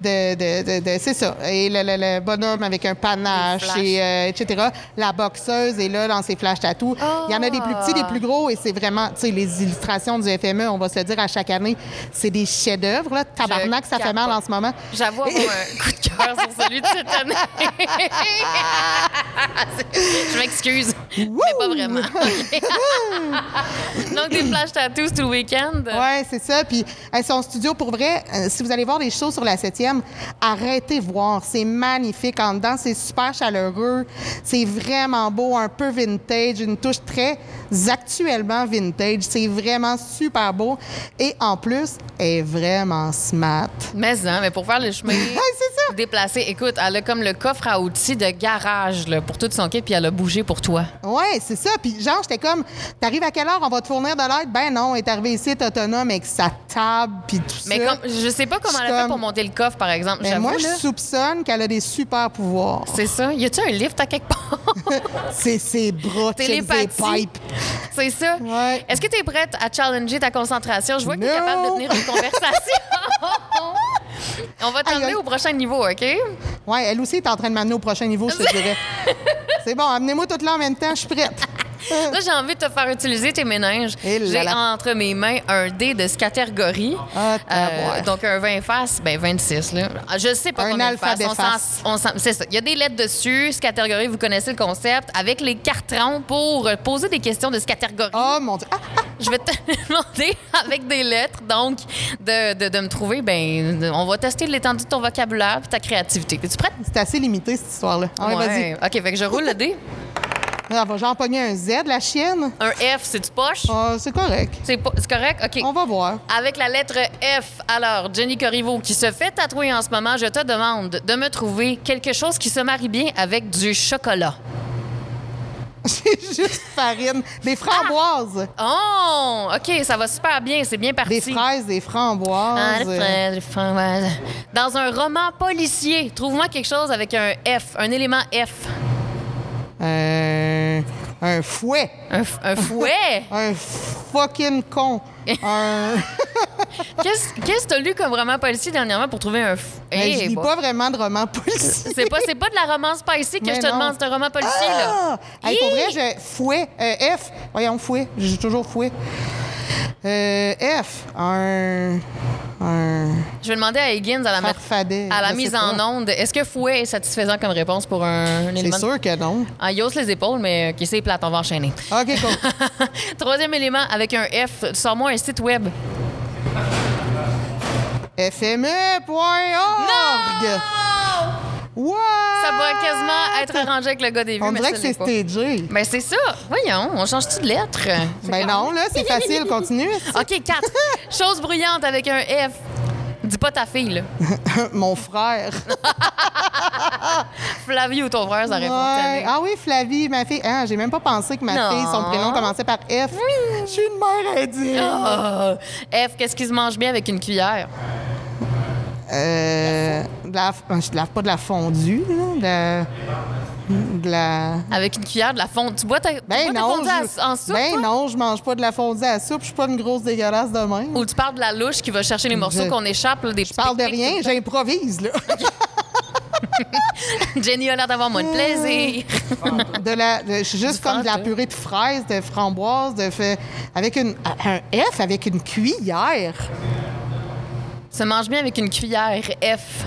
De, de- de- de- c'est ça. Et le, le- le bonhomme avec un panache, et, euh, etc. La boxeuse est là dans ses flash tattoos. Il y en a des plus petits, des plus gros, et c'est vraiment, tu sais, les illustrations du FME, on va se le dire à chaque année, c'est des chefs-d'œuvre. là. Tabarnak, ça fait mal en ce moment. J'avoue avoir un coup de cœur sur celui de cette année. Je m'excuse, mais pas vraiment. Donc, des flash tattoos tout le week-end. Ouais, c'est ça. Puis son studio, pour vrai, euh, si vous allez voir des shows sur la 7e, arrêtez voir. C'est magnifique en dedans. C'est super chaleureux. C'est vraiment beau, un peu vintage, une touche très actuellement vintage. C'est vraiment super beau. Et en plus, elle est vraiment smart. Mais non, mais pour faire le chemin déplacé, écoute, elle a comme le coffre à outils de garage là, pour tout son kit, puis elle a bougé pour toi. Ouais, c'est ça. Puis genre, j'étais comme, t'arrives à quelle heure on va te fournir de l'aide? Ben non, elle est arrivée ici, t'es autonome avec sa table, puis tout Mais ça. comme, je sais pas comment elle a fait comme- pour monter le coffre, par exemple. Mais moi, je soupçonne qu'elle a des super pouvoirs. c'est ça. Y a-tu un lift à quelque part? C'est ses bras, ses pipes. c'est ça. Ouais. Est-ce que tu es prête à challenger ta concentration? Je vois que tu es capable de tenir une conversation. On va t'emmener au prochain niveau, OK? Ouais, elle aussi est en train de m'amener au prochain niveau, je te dirais. C'est bon, amenez-moi tout là en même temps, je suis prête. Là, j'ai envie de te faire utiliser tes méninges. Là J'ai entre mes mains un dé de catégorie. Ah, tabarouette. donc, un 20 faces, ben 26. Là. Je sais pas Un combien de faces. On C'est ça. Il y a des lettres dessus. catégorie, vous connaissez le concept. Avec les cartons pour euh, poser des questions de catégorie. Oh mon Dieu. Ah, Je vais te demander avec des lettres, donc, de, de, de me trouver. Ben, on va tester l'étendue de ton vocabulaire et ta créativité. Es-tu prête? c'est assez limité, cette histoire-là. Ah ouais, vas-y. OK, fait que je roule le dé. Elle va genre pogner un Z, la chienne. Un F, c'est du poche? Ah, c'est correct. C'est correct? OK. On va voir. Avec la lettre F, alors, Jenny Corriveau, qui se fait tatouer en ce moment, je te demande de me trouver quelque chose qui se marie bien avec du chocolat. C'est juste farine. Des framboises. Oh! OK, ça va super bien, c'est bien parti. Des fraises, des framboises. Ah, des fraises, des framboises. Dans un roman policier, trouve-moi quelque chose avec un F, un élément F. Euh, un fouet. Un, f- un fouet? Un fucking con. un. Qu'est-ce que t'as lu comme roman policier dernièrement pour trouver un... f- Ben, Hey, je lis bon. pas vraiment de romans policiers. C'est pas, c'est pas de la romance spicy que Mais je te non. demande, c'est un roman policier, là. Ah! Hey, pour vrai, je... Fouet. euh, F. Voyons, fouet. J'ai toujours fouet. Euh, F. Un... Un... Je vais demander à Higgins à la, Farfadet. à mise en onde. Est-ce que fouet est satisfaisant comme réponse pour un, un C'est élément? sûr que non. Ah, il hausse les épaules, mais OK, c'est plate, on va enchaîner. OK, cool. Troisième élément, avec un F, sors-moi un site web. FME.org. What? Ça va quasiment être arrangé avec le gars des vues, On mais dirait que c'est stagé. Ben c'est ça. Voyons, on change-tu de lettre? Ben non, là, c'est facile. Continue. OK, 4. Chose bruyante avec un F. Dis pas ta fille, là. Mon frère. Flavie ou ton frère, ça aurait Ouais. Ah oui, Flavie, ma fille. Ah, j'ai même pas pensé que ma Non. fille, son prénom commençait par F. Je suis une mère indigne. Ah. F, qu'est-ce qui se mange bien avec une cuillère? Euh, de la, je lave pas de la fondue, là, de, de la... Avec une cuillère de la fonte. Tu bois ta, tu Ben bois ta fondue je- à- en soupe, ben toi? non, je mange pas de la fondue à soupe. Je suis pas une grosse dégueulasse de même. Ou tu parles de la louche qui va chercher les morceaux qu'on échappe, là, des Je parle de rien, j'improvise, là. Jenny a l'air d'avoir moins de plaisir. De la, de- je suis juste Du comme de la purée de fraises, de framboises, de fait, avec une, un F avec une cuillère. Se mange bien avec une cuillère. F.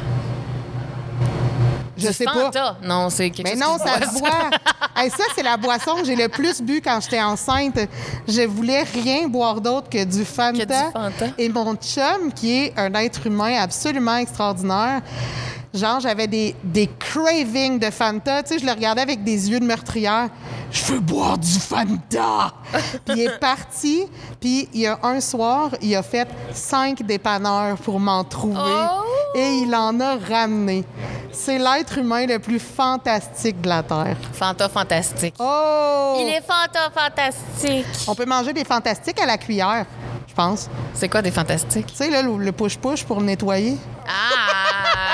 Je Du sais pas. Fanta. Non, c'est quelque Mais chose non, ça se voit. Hey, ça, c'est la boisson que j'ai le plus bu quand j'étais enceinte. Je voulais rien boire d'autre que du Fanta. Que du Fanta. Et mon chum, qui est un être humain absolument extraordinaire, genre, j'avais des, des cravings de Fanta. Tu sais, je le regardais avec des yeux de meurtrière. Je veux boire du Fanta! puis il est parti. Puis il y a un soir, il a fait cinq dépanneurs pour m'en trouver. Oh! Et il en a ramené. C'est l'être humain le plus fantastique de la Terre. Fanta fantastique. Oh! Il est Fanta fantastique. On peut manger des fantastiques à la cuillère, je pense. C'est quoi des fantastiques? Tu sais, là, le le push-push pour nettoyer. Ah!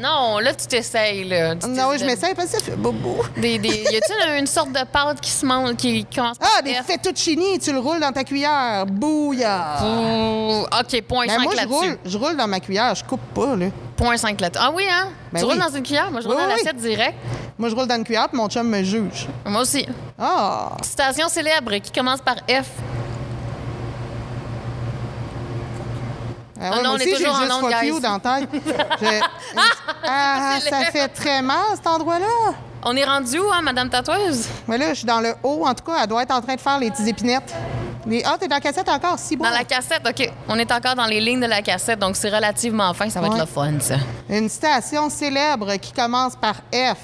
Non, là, tu t'essayes, là. Tu Non, oui, je m'essaye parce que ça fait bobo. Des, des... Y a-t-il une sorte de pâte qui se mange, qui commence par Ah, des fettuccini, tu le roules dans ta cuillère. Bouillard. Ouh, OK, point Ben, 5 moi, je là-dessus. roule, je roule dans ma cuillère, je coupe pas, là. Point 5 là-dessus. Ah oui, hein? Ben tu roules dans une cuillère? Moi, je roule Oui, dans oui. l'assiette direct. Moi, je roule dans une cuillère, puis mon chum me juge. Moi aussi. Ah! Citation célèbre qui commence par F. Ah, ouais, non, moi on est aussi, j'ai toujours en juste onde, fuck you dans la tête. Je- Ah, C'est ça fait très mal, cet endroit-là. On est rendu où, hein, Madame Tatoueuse? Mais là, je suis dans le haut. En tout cas, elle doit être en train de faire les petites épinettes. Les... Ah, t'es dans la cassette encore? Si bon. Dans la cassette, OK. On est encore dans les lignes de la cassette, donc c'est relativement fin. Ça va Ouais. être le fun, ça. Une citation célèbre qui commence par F.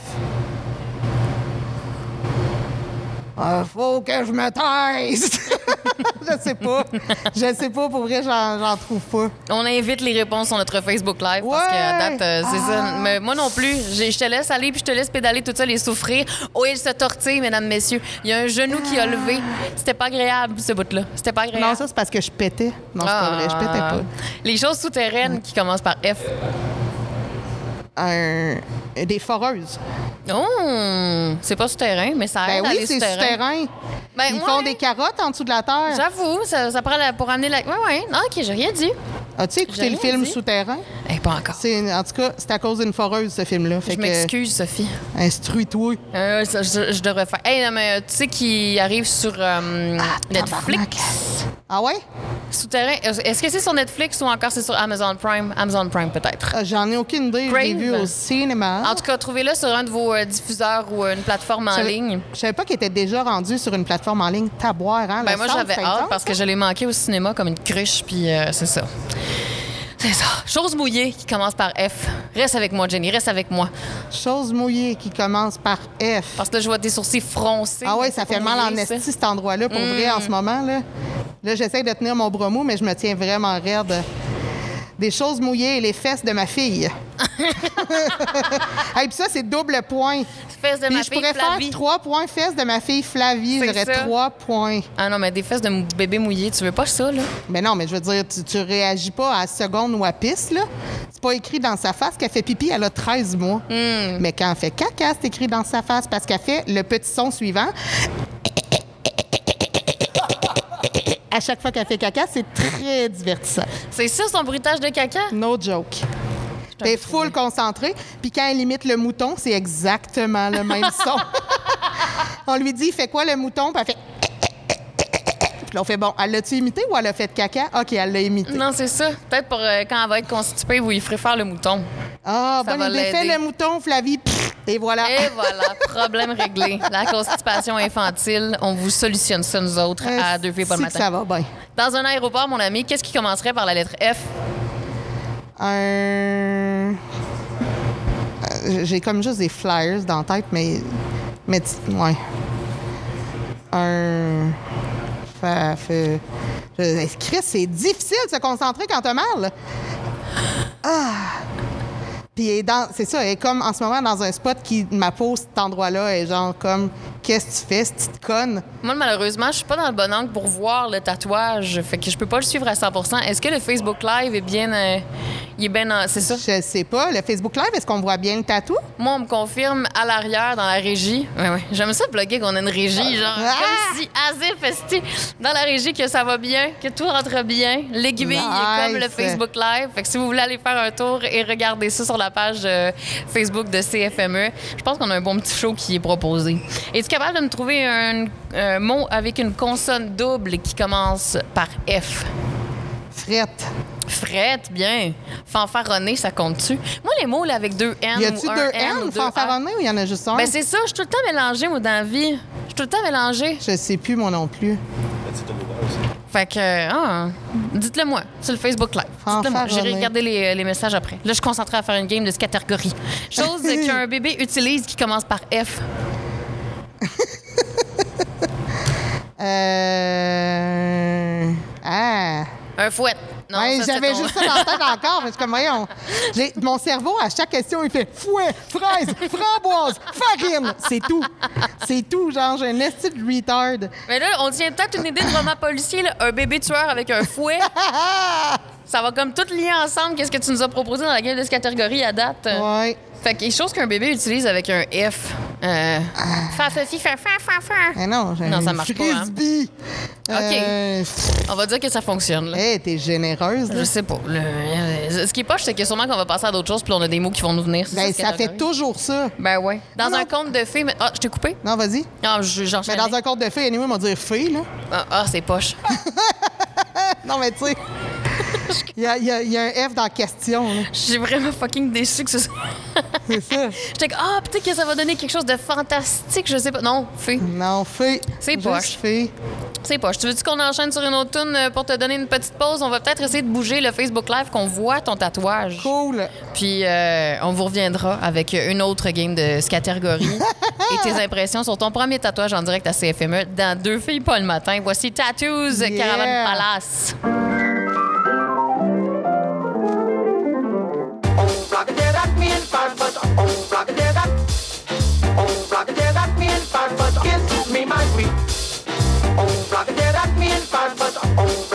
Ah, faut que je me taise! je sais pas. Je sais pas, pour vrai, j'en trouve pas. On invite les réponses sur notre Facebook Live parce Ouais. qu'à date, euh, c'est ça. Ah. Mais moi non plus. Je te laisse aller puis je te laisse pédaler tout seul et souffrir. Oh, il se tortille, mesdames, messieurs. Il y a un genou qui a levé. C'était pas agréable, ce bout-là. C'était pas agréable. Non, ça, c'est parce que je pétais. Non, c'est pas vrai, je pétais Ah. pas. Les choses souterraines qui commencent par F. Un... Des foreuses. Oh, c'est pas souterrain, mais ça Ben aide à oui, c'est souterrain. Ben, Ils ouais. font des carottes en dessous de la terre. J'avoue, ça, ça prend la- pour amener la. Ouais, ouais. Non, OK, j'ai rien dit. As-tu écouté le film dit. Souterrain? Eh, pas encore. En tout cas, c'est à cause d'une foreuse, ce film-là. Je m'excuse, Sophie. Instruis-toi. Euh, je, je devrais faire. Hey, non, mais euh, tu sais qu'il arrive sur euh, Netflix? Ah ouais? Souterrain. Est-ce que c'est sur Netflix ou encore c'est sur Amazon Prime? Amazon Prime, peut-être. Ah, J'en ai aucune idée. Je l'ai vu au cinéma. En tout cas, trouvez-le sur un de vos euh, diffuseurs ou euh, une plateforme en Je ligne. Je savais pas qu'il était déjà rendu sur une plateforme en ligne. Taboire, hein? Ben moi, j'avais hâte parce que hein? je l'ai manqué au cinéma comme une cruche, puis euh, c'est ça. C'est ça. Chose mouillée qui commence par F. Reste avec moi, Jenny, reste avec moi. Chose mouillée qui commence par F. Parce que là, je vois tes sourcils froncés. Ah ouais, ça fait mal en esti, cet endroit-là, pour vrai, Mm. en ce moment. Là, là j'essaie de tenir mon bras mou, mais je me tiens vraiment raide. Des choses mouillées et les fesses de ma fille. hey, puis ça, c'est double point. Fesses de Puis ma je fille pourrais Flavie. faire trois points fesses de ma fille Flavie. C'est J'aurais ça. trois points. Ah non, mais des fesses de mou- bébé mouillé, tu veux pas ça, là? Mais non, mais je veux dire, tu, tu réagis pas à seconde ou à pisse, là. C'est pas écrit dans sa face qu'elle fait pipi, elle a 13 mois. Hmm. Mais quand elle fait caca, c'est écrit dans sa face parce qu'elle fait le petit son suivant. à chaque fois qu'elle fait caca, c'est très divertissant. C'est ça son bruitage de caca? No joke. Est full concentrée. Puis quand elle imite le mouton, c'est exactement le même son. on lui dit, fais quoi le mouton? Puis elle fait. Puis là, on fait, bon, elle l'a-tu imité ou elle a fait caca? OK, elle l'a imité. Non, c'est ça. Peut-être pour euh, quand elle va être constipée, vous y ferez faire le mouton. Ah, Ça bonne idée. Fais le mouton, Flavie. Pff, Et voilà. Et voilà, problème réglé. La constipation infantile, on vous solutionne ça, nous autres, à deux filles que matin. ça va bien. Dans un aéroport, mon ami, qu'est-ce qui commencerait par la lettre F? Un. Euh, J'ai comme juste des flyers dans la tête, mais. Mais. Ouais. Un. Chris, c'est difficile de se concentrer quand t'as mal. Ah! Puis c'est ça, elle est comme en ce moment dans un spot qui, ma peau, cet endroit-là, est genre comme, qu'est-ce que tu fais, cette petite conne? Moi, malheureusement, je suis pas dans le bon angle pour voir le tatouage. Fait que je peux pas le suivre à 100 Est-ce que le Facebook Live est bien. euh, il est bien. en- C'est ça? Je sais pas. Le Facebook Live, est-ce qu'on voit bien le tatou? Moi, on me confirme à l'arrière, dans la régie. Oui, oui. J'aime ça bloguer qu'on a une régie, genre, Ah! comme si esti, dans la régie que ça va bien, que tout rentre bien. L'aiguille est comme le Nice. Facebook Live. Fait que si vous voulez aller faire un tour et regarder ça sur la page euh, Facebook de CFME, je pense qu'on a un bon petit show qui est proposé. Es-tu capable de me trouver un, un mot avec une consonne double qui commence par F? Frette. Frette, bien. Fanfaronné, ça compte-tu? Moi, les mots là, avec deux N Y a-tu deux N ou fanfaronné ou y en a juste un? Ben c'est ça, je suis tout le temps mélangée, moi, dans la vie. Je suis tout le temps mélangée. Je sais plus, moi non plus. Fait que, ah, dites-le moi, sur le Facebook Live. Dites-le moi. J'irai regarder les, les messages après. Là, je suis concentrée à faire une game de cette catégorie. Chose qu'un bébé utilise qui commence par F. Euh... Ah. Un fouet. Non, Ouais, J'avais juste ça dans la tête encore, mais je comme, voyons. J'ai- Mon cerveau, à chaque question, il fait fouet, fraise, framboise, farine. C'est tout. C'est tout, genre, j'ai un esti de retard. Mais là, on tient peut-être une idée de roman policier, là. Un bébé tueur avec un fouet. ça va comme tout lier ensemble. Qu'est-ce que tu nous as proposé dans la game de cette catégorie à date? Ouais. Fait que les choses qu'un bébé utilise avec un F. Euh, fa, fa, fi, fa, fa, fa, fa. Mais non, j'ai Non, ça marche pas, hein. frisbee. Euh, On va dire que ça fonctionne. Là. Hey, t'es généreuse, là. Je sais pas. Le- ce qui est poche, c'est que sûrement qu'on va passer à d'autres choses, puis on a des mots qui vont nous venir. C'est Ben, ce ça fait toujours ça. Ben ouais. Dans Non, un non. conte de fées. mais- Ah, je t'ai coupé? Non, vas-y. Non, je- Mais j'enchaîne. dans un conte de fées, anyway, on va dire fée, là. Ah, ah, c'est poche. Non, mais tu sais, il y, y a- il y a un F dans question, là. Je suis vraiment fucking déçue que ce soit. C'est ça. J'étais comme, ah, peut-être que ça va donner quelque chose de fantastique, je sais pas. Non, fée. Non, fée. C'est poche. fée. C'est poche. Tu veux-tu qu'on enchaîne sur une autre tune euh, pour te donner une petite pause? On va peut-être essayer de bouger le Facebook Live qu'on voit ton tatouage. Cool. Puis euh, on vous reviendra avec une autre game de catégorie et tes impressions sur ton premier tatouage en direct à CFME dans Deux filles pas le matin. Voici Tattoos Yeah. Caravan Palace. Oh,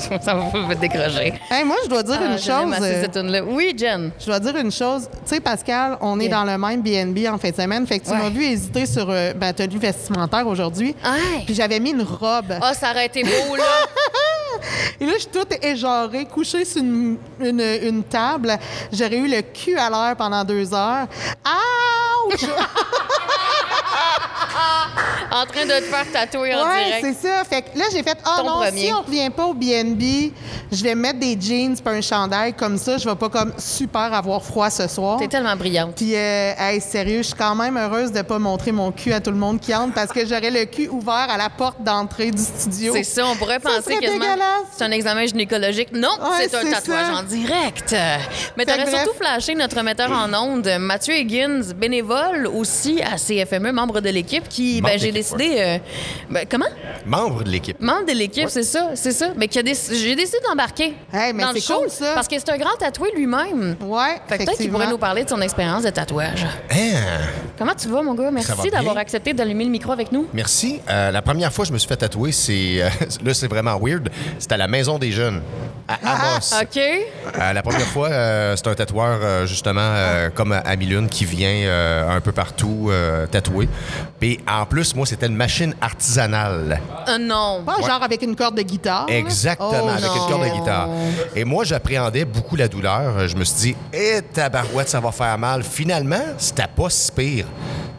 ça va me décrocher. Hey, moi, je dois dire Ah, une chose. euh, cette. Oui, Jen. Je dois dire une chose. Tu sais, Pascal, on est Yeah. dans le même BNB en fin de semaine. Fait que tu Ouais. m'as vu hésiter sur euh, ma tenue vestimentaire aujourd'hui. Puis j'avais mis une robe. Ah, ça aurait été beau, là. Et là, je suis toute éjarée, couchée sur une, une- une table. J'aurais eu le cul à l'air pendant deux heures. Ouch! en train de te faire tatouer en ouais, direct. c'est ça. Fait que là, j'ai fait, oh Ton non, premier. si on revient pas au BNB, je vais mettre des jeans pas un chandail comme ça. Je vais pas comme super avoir froid ce soir. T'es tellement brillante. Puis, euh, hey, sérieux, je suis quand même heureuse de pas montrer mon cul à tout le monde qui entre parce que j'aurais le cul ouvert à la porte d'entrée du studio. C'est ça, on pourrait Ça penser dégueulasse. c'est un examen gynécologique. Non, Ouais, c'est un tatouage ça. en direct. Mais t'aurais que bref. surtout flashé notre metteur en ondes, Mathieu Higgins, bénévole aussi à CFME, membre de l'équipe, qui, ben, j'ai décidé... euh, ben, comment? Membre de l'équipe. Membre de l'équipe, c'est ça, c'est ça. Mais qui a déc- j'ai décidé d'embarquer Hey, mais dans le c'est show cool, ça. parce que c'est un grand tatoué lui-même. Ouais, Fait peut-être qu'il pourrait nous parler de son expérience de tatouage. Hein? Comment tu vas, mon gars? Merci d'avoir accepté d'allumer le micro avec nous. Merci. Euh, la première fois que je me suis fait tatouer, c'est. euh, là, c'est vraiment weird. C'était à la Maison des Jeunes, à Amos. Ah, OK. Euh, la première fois, euh, c'est un tatoueur, euh, justement, euh, comme Amilune, qui vient euh, un peu partout euh, tatouer. Puis en plus, moi, c'était une machine artisanale. Euh, non. Pas genre avec une corde de guitare? Exactement, Oh, avec non. une corde de guitare. Et moi, j'appréhendais beaucoup la douleur. Je me suis dit, eh, tabarouette, ça va faire mal. Finalement, c'était pas si pire.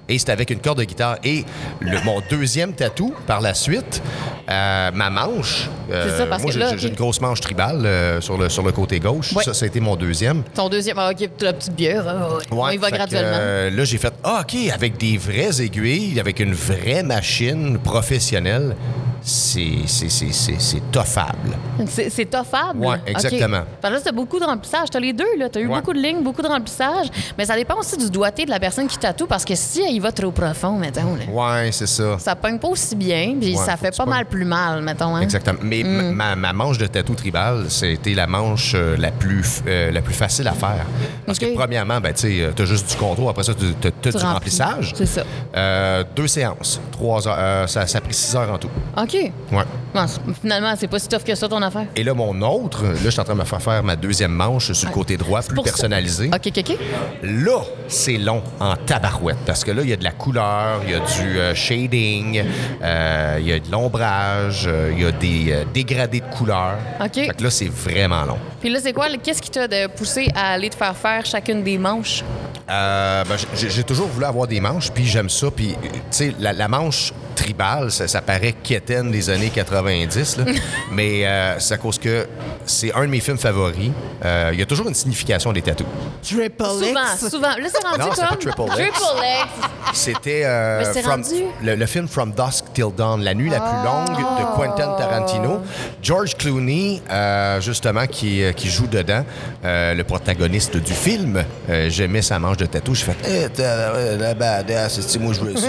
Et c'était avec une corde de guitare. Et le- mon deuxième tatou, par la suite, euh, ma manche. euh, C'est ça, parce moi, que j'ai une grosse manche tribale euh, sur, le, sur le côté gauche. Ouais. Ça, ça a été mon deuxième. Ton deuxième, ah, OK, la petite bière. ah, ouais. On y va que, graduellement. euh, là, j'ai fait, ah, OK, avec des vraies aiguilles, avec une vraie machine professionnelle, c'est toffable. C'est toffable? OK. exactement. Parce que là, t'as beaucoup de remplissage. T'as les deux, là. T'as eu Ouais. beaucoup de lignes, beaucoup de remplissage. Mais ça dépend aussi du doigté de la personne qui tatoue parce que si elle y va trop profond, mettons, là, Ouais, c'est ça. ça pogne pas aussi bien, puis Ouais, ça fait pas mal plus mal, mettons. Hein? Exactement. Mais Mm. ma, ma manche de tatou tribal, c'était la manche euh, la, plus, euh, la plus facile à faire. Parce que, premièrement, ben, tu as juste du contour. Après ça, tu as du remplis. remplissage. C'est ça. Euh, deux séances. Trois heures. Euh, ça, ça a pris six heures en tout. OK. Ouais. C- finalement, c'est pas si tough que ça, ton affaire. Et là, mon autre, là, je suis en train de me faire faire ma deuxième manche sur le côté droit, plus Pour ça. personnalisé. OK, OK, OK. Là, c'est long en tabarouette parce que là, il y a de la couleur, il y a du euh, shading, euh, il y a de l'ombrage, euh, il y a des dégradés de couleur. OK. Fait que là, c'est vraiment long. Puis là, c'est quoi? Qu'est-ce qui t'a poussé à aller te faire faire chacune des manches? Euh, ben, j'ai- toujours voulu avoir des manches, puis j'aime ça. Puis, tu sais, la, la manche tribale, ça, ça paraît quétaine des années 90, là. mais euh, c'est à cause que c'est un de mes films favoris. Euh, Il y a toujours une signification des tatous. Triple Souvent, X? souvent. Là, c'est rendu Non, c'est pas comme... Triple X. Triple X. C'était euh, from- rendu? le, le film From Dusk Till Dawn, la nuit la plus longue de Quentin Tarantino. George Clooney, euh, justement, qui, qui joue dedans, euh, le protagoniste du film. Euh, J'aimais sa manche de tatou. J'ai fait, eh, t'as- ouais, la badass, c'est moi je veux ça?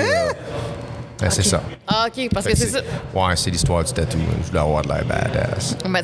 Ben, C'est ça. Ah, OK, parce que c'est ça. Ouais, c'est l'histoire du tatou. Je voulais avoir de l'air badass. Ben,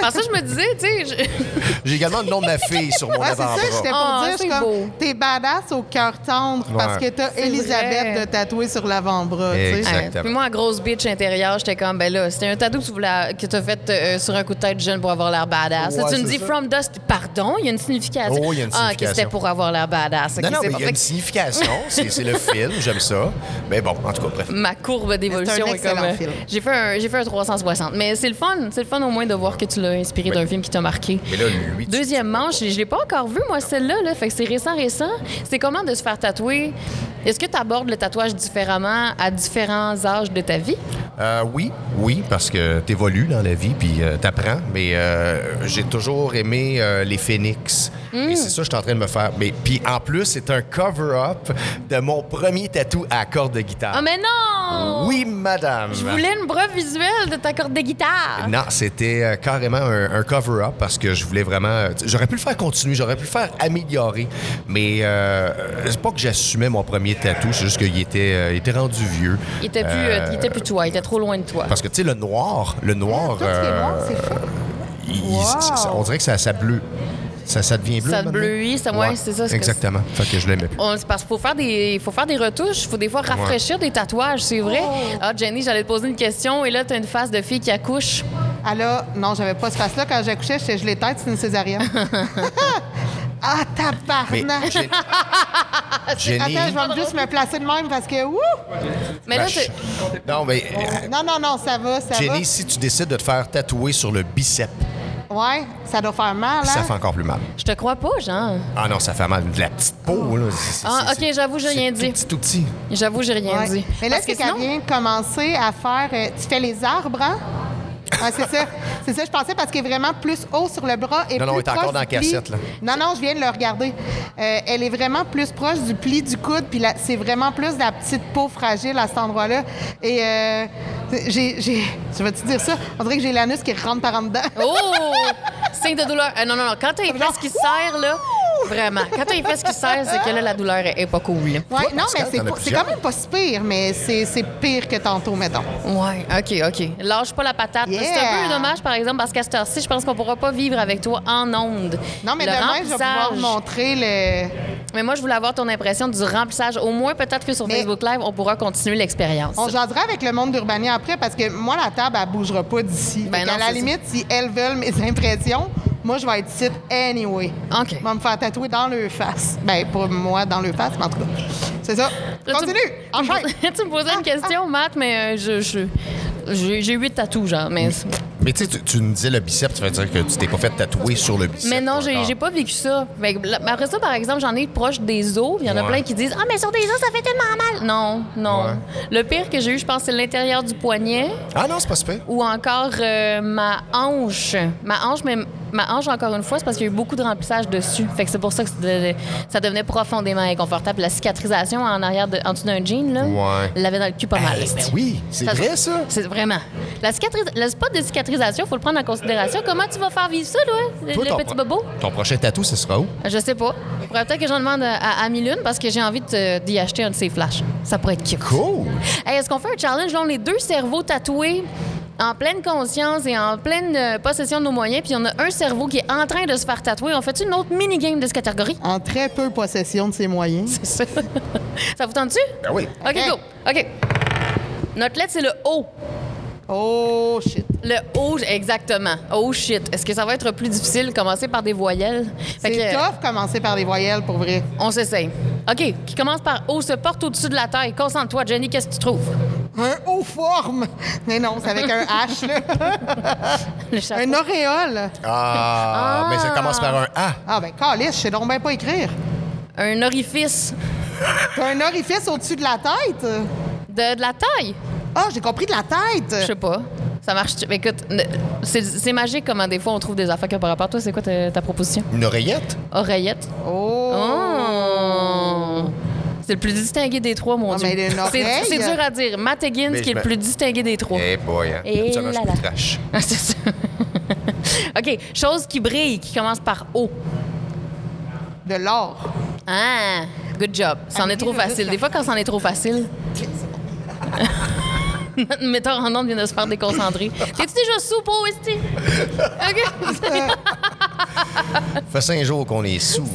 Parce que je me disais, tu sais, je- J'ai également le nom de ma fille sur mon Ouais, c'est ça, avant-bras. j'étais pour Ah, dire, je comme, t'es badass au cœur tendre parce que t'as Elisabeth vrai. de tatouer sur l'avant-bras. tu sais. Exact. Ouais. Puis moi, en grosse bitch intérieure, j'étais comme, ben là, c'était un tatou que tu voulais, que t'as fait euh, sur un coup de tête jeune pour avoir l'air badass. Ouais, tu me c'est dis ça. From Dust, pardon, il y a une signification. Oh, il y a une Ah, ok, signification. c'était pour avoir l'air badass. Non, non, mais il y a une signification. C'est c'est le film, j'aime ça. Mais bon, en tout cas, bref. Courbe d'évolution C'est un euh, film. J'ai fait, un, j'ai fait un 360. Mais c'est le fun. C'est le fun au moins de voir que tu l'as inspiré Oui. d'un film qui t'a marqué. Mais là, lui, tu- Deuxième manche, je l'ai pas encore vu, moi, celle-là. Là. Fait que c'est récent, récent. C'est comment de se faire tatouer? Est-ce que tu abordes le tatouage différemment à différents âges de ta vie? Euh, oui, oui, parce que t'évolues dans la vie puis euh, t'apprends. Mais euh, j'ai toujours aimé euh, les phénix. Et c'est ça que je suis en train de me faire. Mais puis en plus, c'est un cover-up de mon premier tatou à corde de guitare. Ah, mais non! Oui, madame. Je voulais une preuve visuelle de ta corde de guitare. Non, c'était euh, carrément un, un cover-up parce que je voulais vraiment. euh, J'aurais pu le faire continuer, j'aurais pu le faire améliorer, mais euh, c'est pas que j'assumais mon premier tatou, c'est juste qu'il était, euh, il était rendu vieux. Il était, plus, euh, il était plus toi, il était trop loin de toi. Parce que, tu sais, le noir, le noir. Qui est euh, noir, c'est fou. il- Wow. ça- ça- on dirait que ça, ça bleu. Ça, ça devient bleu. Ça bleuit, ça- ouais, c'est ça, c'est que- Exactement. Fait que je l'aimais plus. On- c'est parce qu'il faut faire des, faut faire des retouches, il faut des fois rafraîchir des tatouages, c'est vrai. Ah, Jenny, j'allais te poser une question et là, tu as une face de fille qui accouche. Elle a... Non, j'avais pas ce face-là. Quand j'accouchais, j'étais gelée tête, c'est une césarienne. ah, tabarnak! Jen- Jenny. Attends, je vais juste me placer de même parce que... Wouh! Mais là, c'est- Non, mais euh, Non, non, non, ça va, ça Jenny, si tu décides de te faire tatouer sur le bicep, va. Ouais, ça doit faire mal, hein? ça fait encore plus mal. je te crois pas, genre. Ah non, ça fait mal. De la petite peau, là. c'est- c'est- Ah, c'est- ok, j'avoue, j'ai c'est rien dit. petit, tout petit. J'avoue, j'ai rien Ouais. dit. Mais là, Parce que c'est qu'elle sinon- vient de commencer à faire... euh, tu fais les arbres, hein? Ah, c'est ça. C'est ça, je pensais parce qu'elle est vraiment plus haut sur le bras et Non, non, plus elle est encore proche dans du la pli. cassette, là. Non, non, je viens de le regarder. Euh, elle est vraiment plus proche du pli du coude, puis là, c'est vraiment plus de la petite peau fragile à cet endroit-là. Et euh, j'ai, j'ai, je vais te dire ça, on dirait que j'ai l'anus qui rentre par en dedans. Oh! Signe de douleur. Euh, non, non, non. Quand t'as les fesses qui serrent, là, vraiment. Quand t'as les fesses qui serrent, c'est que là, la douleur est, pas cool. Ouais, non, mais c'est, c'est quand même pas si pire, mais c'est, c'est pire que tantôt, mettons. Ouais, OK, OK. Lâche pas la patate. Yeah. C'est un peu dommage, par exemple, parce qu'à cette heure-ci, je pense qu'on pourra pas vivre avec toi en onde. Non, mais Le demain, je vais pouvoir montrer le. Mais moi, je voulais avoir ton impression du remplissage. Au moins, peut-être que sur Mais- Facebook Live, on pourra continuer l'expérience. On jasera avec le monde d'Urbania après parce que moi, la table, elle bougera pas d'ici. Ben Fait non, qu'à la limite, si elles veulent mes impressions, moi, je vais être ici anyway. OK. On va me faire tatouer dans le face. Ben, pour moi, dans le face, mais en tout cas. C'est ça. Là, Continue! Tu, me Enchaîne! tu me posais une question, Matt, mais euh, je, je- j'ai huit tatous, genre. Mais, Mais tu sais, tu- me disais le bicep, tu veux dire que tu t'es pas fait tatouer sur le bicep. mais non, j'ai pas vécu ça. Mais après ça, par exemple, j'en ai proche des os. Il y en a plein qui disent Ah, mais sur des os, ça fait tellement mal. Non, non. Ouais. Le pire que j'ai eu, je pense, c'est l'intérieur du poignet Ah non, c'est pas super. ou encore euh, ma hanche. Ma hanche, mais ma hanche, encore une fois, c'est parce qu'il y a eu beaucoup de remplissage dessus. Fait que c'est pour ça que ça devenait profondément inconfortable. La cicatrisation en arrière, de, en dessous d'un jean, là, Ouais. l'avait dans le cul pas mal. Hey, ben oui, c'est vrai, ça. C'est vraiment. La cicatris... Le spot de cicatrisation, il faut le prendre en considération. Comment tu vas faire vivre ça, là, Toi, le petit bobo? Ton prochain tatou, ce sera où? Je sais pas. Faudrait peut-être que j'en demande à, à Amy Lune parce que j'ai envie d'y acheter un de ses flashs. Ça pourrait être cute. Cool! Hey, Est-ce qu'on fait un challenge? Là, on est deux cerveaux tatoués en pleine conscience et en pleine euh, possession de nos moyens, puis on a un cerveau qui est en train de se faire tatouer. On fait une autre mini-game de cette catégorie? En très peu possession de ses moyens. C'est ça. ça vous tente-tu? Ben oui. OK, go. OK. Notre lettre, c'est le O. Oh, shit. Le O, exactement. Oh shit. Est-ce que ça va être plus difficile de commencer par des voyelles? C'est que, tough commencer par les voyelles, pour vrai. On s'essaye. OK, qui commence par O se porte au-dessus de la taille. Concentre-toi, Jenny, qu'est-ce que tu trouves? Un haut forme. Mais non, c'est avec un H, là. Le chapeau. Un auréole. Ah, mais ça commence par un A. Ah, ben, calice, je sais donc bien pas écrire. Un orifice T'as un orifice au-dessus de la tête? de, de la taille. Ah, j'ai compris de la Je tête. sais pas. Ça marche. Mais écoute, c'est c'est magique comment des fois on trouve des affaires qui ont pas rapport. Toi, c'est quoi ta, ta proposition? Une oreillette? Oreillette. Oh. Oh! C'est le plus distingué des trois, mon Ah, Dieu. mais C'est dur à dire. Matt Higgins, Mais qui est je le plus distingué des trois. Eh boy, hein. Et je là là. plus trash. Ah, c'est ça. OK. Chose qui brille, qui commence par O. De l'or. Ah, good job. C'en est trop facile. Des fois, quand c'en est trop facile. Notre metteur en onde vient de se faire déconcentrer. T'es-tu déjà sous pour Westy? OK. Ça fait cinq jours qu'on est sous.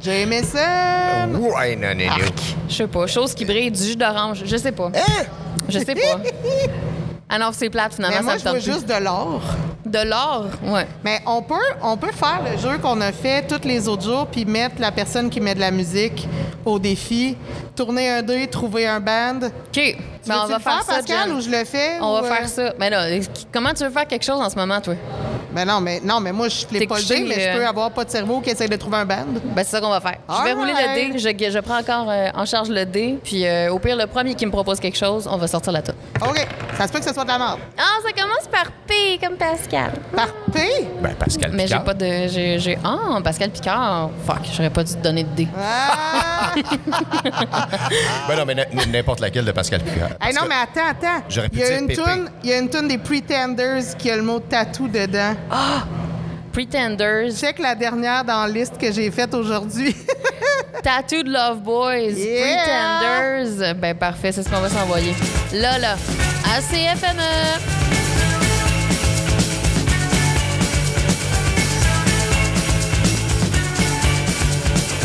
J'ai aimé ça. Ouais, non, non, non. Je sais pas. Chose qui brille, du jus d'orange. Je sais pas. Hein? Je sais pas. Ah non, c'est plate, finalement, Mais moi, ça je me plus. juste de l'or. De l'or? Ouais. Mais on peut, on peut faire le jeu qu'on a fait tous les autres jours, puis mettre la personne qui met de la musique au défi, tourner un dé, trouver un band. OK. Tu Ben, on va le faire ça, Pascal, ou je le fais? On ou, va euh, faire ça. Mais là, comment tu veux faire quelque chose en ce moment, toi? Ben non, mais, non, mais moi, je flippe pas le dé, mais euh, je peux avoir pas de cerveau qui essaie de trouver un band. Ben, c'est ça qu'on va faire. Je vais rouler le dé. Je, je prends encore euh, en charge le dé. Puis, euh, au pire, le premier qui me propose quelque chose, on va sortir la tête. OK. Ça se peut que ce soit de la merde. Ah, ça commence par P, comme Pascal. Par P? Ben, Pascal Mais j'ai Picard. pas de. J'ai. Ah, Pascal Picard. Fuck, j'aurais pas dû te donner de dé. Ah! Ben non, mais n'importe laquelle de Pascal Picard. Non, mais attends, attends. J'aurais pu Il y a une toune, il y a une toune des Pretenders qui a le mot tatou dedans. Pretenders. Check la dernière dans la liste que j'ai faite aujourd'hui. Tattooed Love Boys. Yeah! Pretenders. Ben, parfait, c'est ce qu'on va s'envoyer. Là, là. À CFME.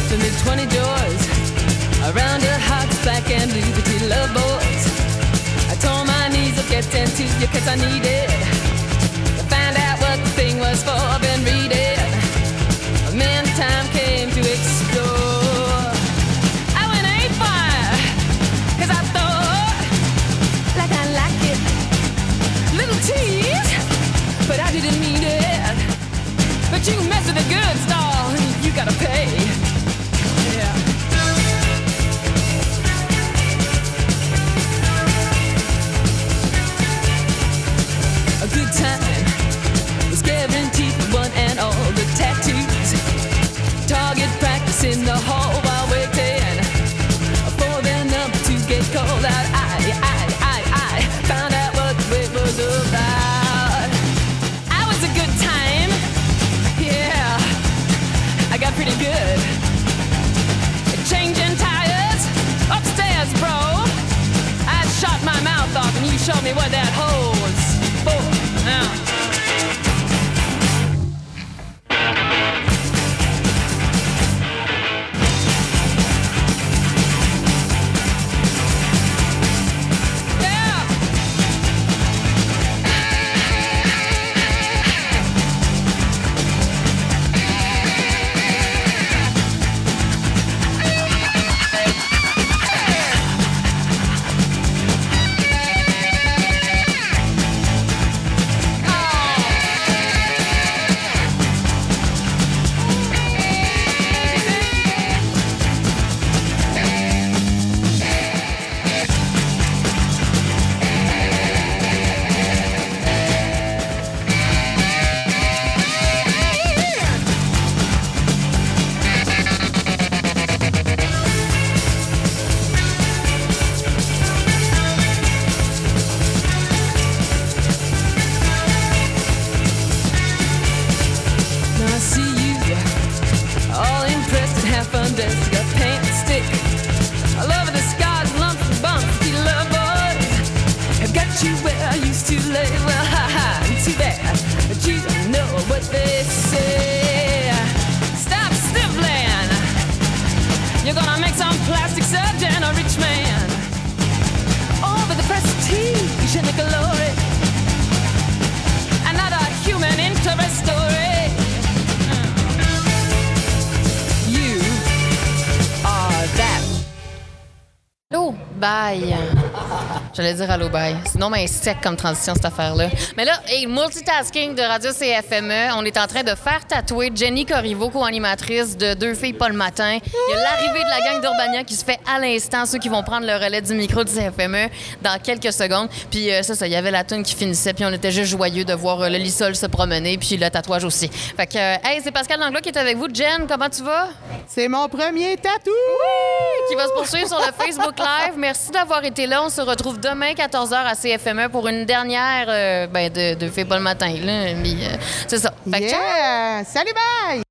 to me 20 doors around back and to you cause I needed didn't bye. Sinon, mais sec comme transition, cette affaire-là. Mais là, hey, multitasking de Radio CFME. On est en train de faire tatouer Jenny Corriveau, co-animatrice de Deux filles pas le matin. Il y a l'arrivée de la gang d'Urbania qui se fait à l'instant, ceux qui vont prendre le relais du micro du CFME dans quelques secondes. Puis euh, ça, ça, il y avait la tune qui finissait, puis on était juste joyeux de voir euh, le lissol se promener, puis le tatouage aussi. Fait que, euh, hey, c'est Pascal Langlois qui est avec vous. Jen, comment tu vas? C'est mon premier tatou! qui va se poursuivre sur le Facebook Live. Merci d'avoir été là. On se retrouve demain 14h à CFME pour une dernière euh, ben, de, de Fais pas le matin. Là. Mais, euh, c'est ça. Fait que ciao! Yeah! Salut, bye!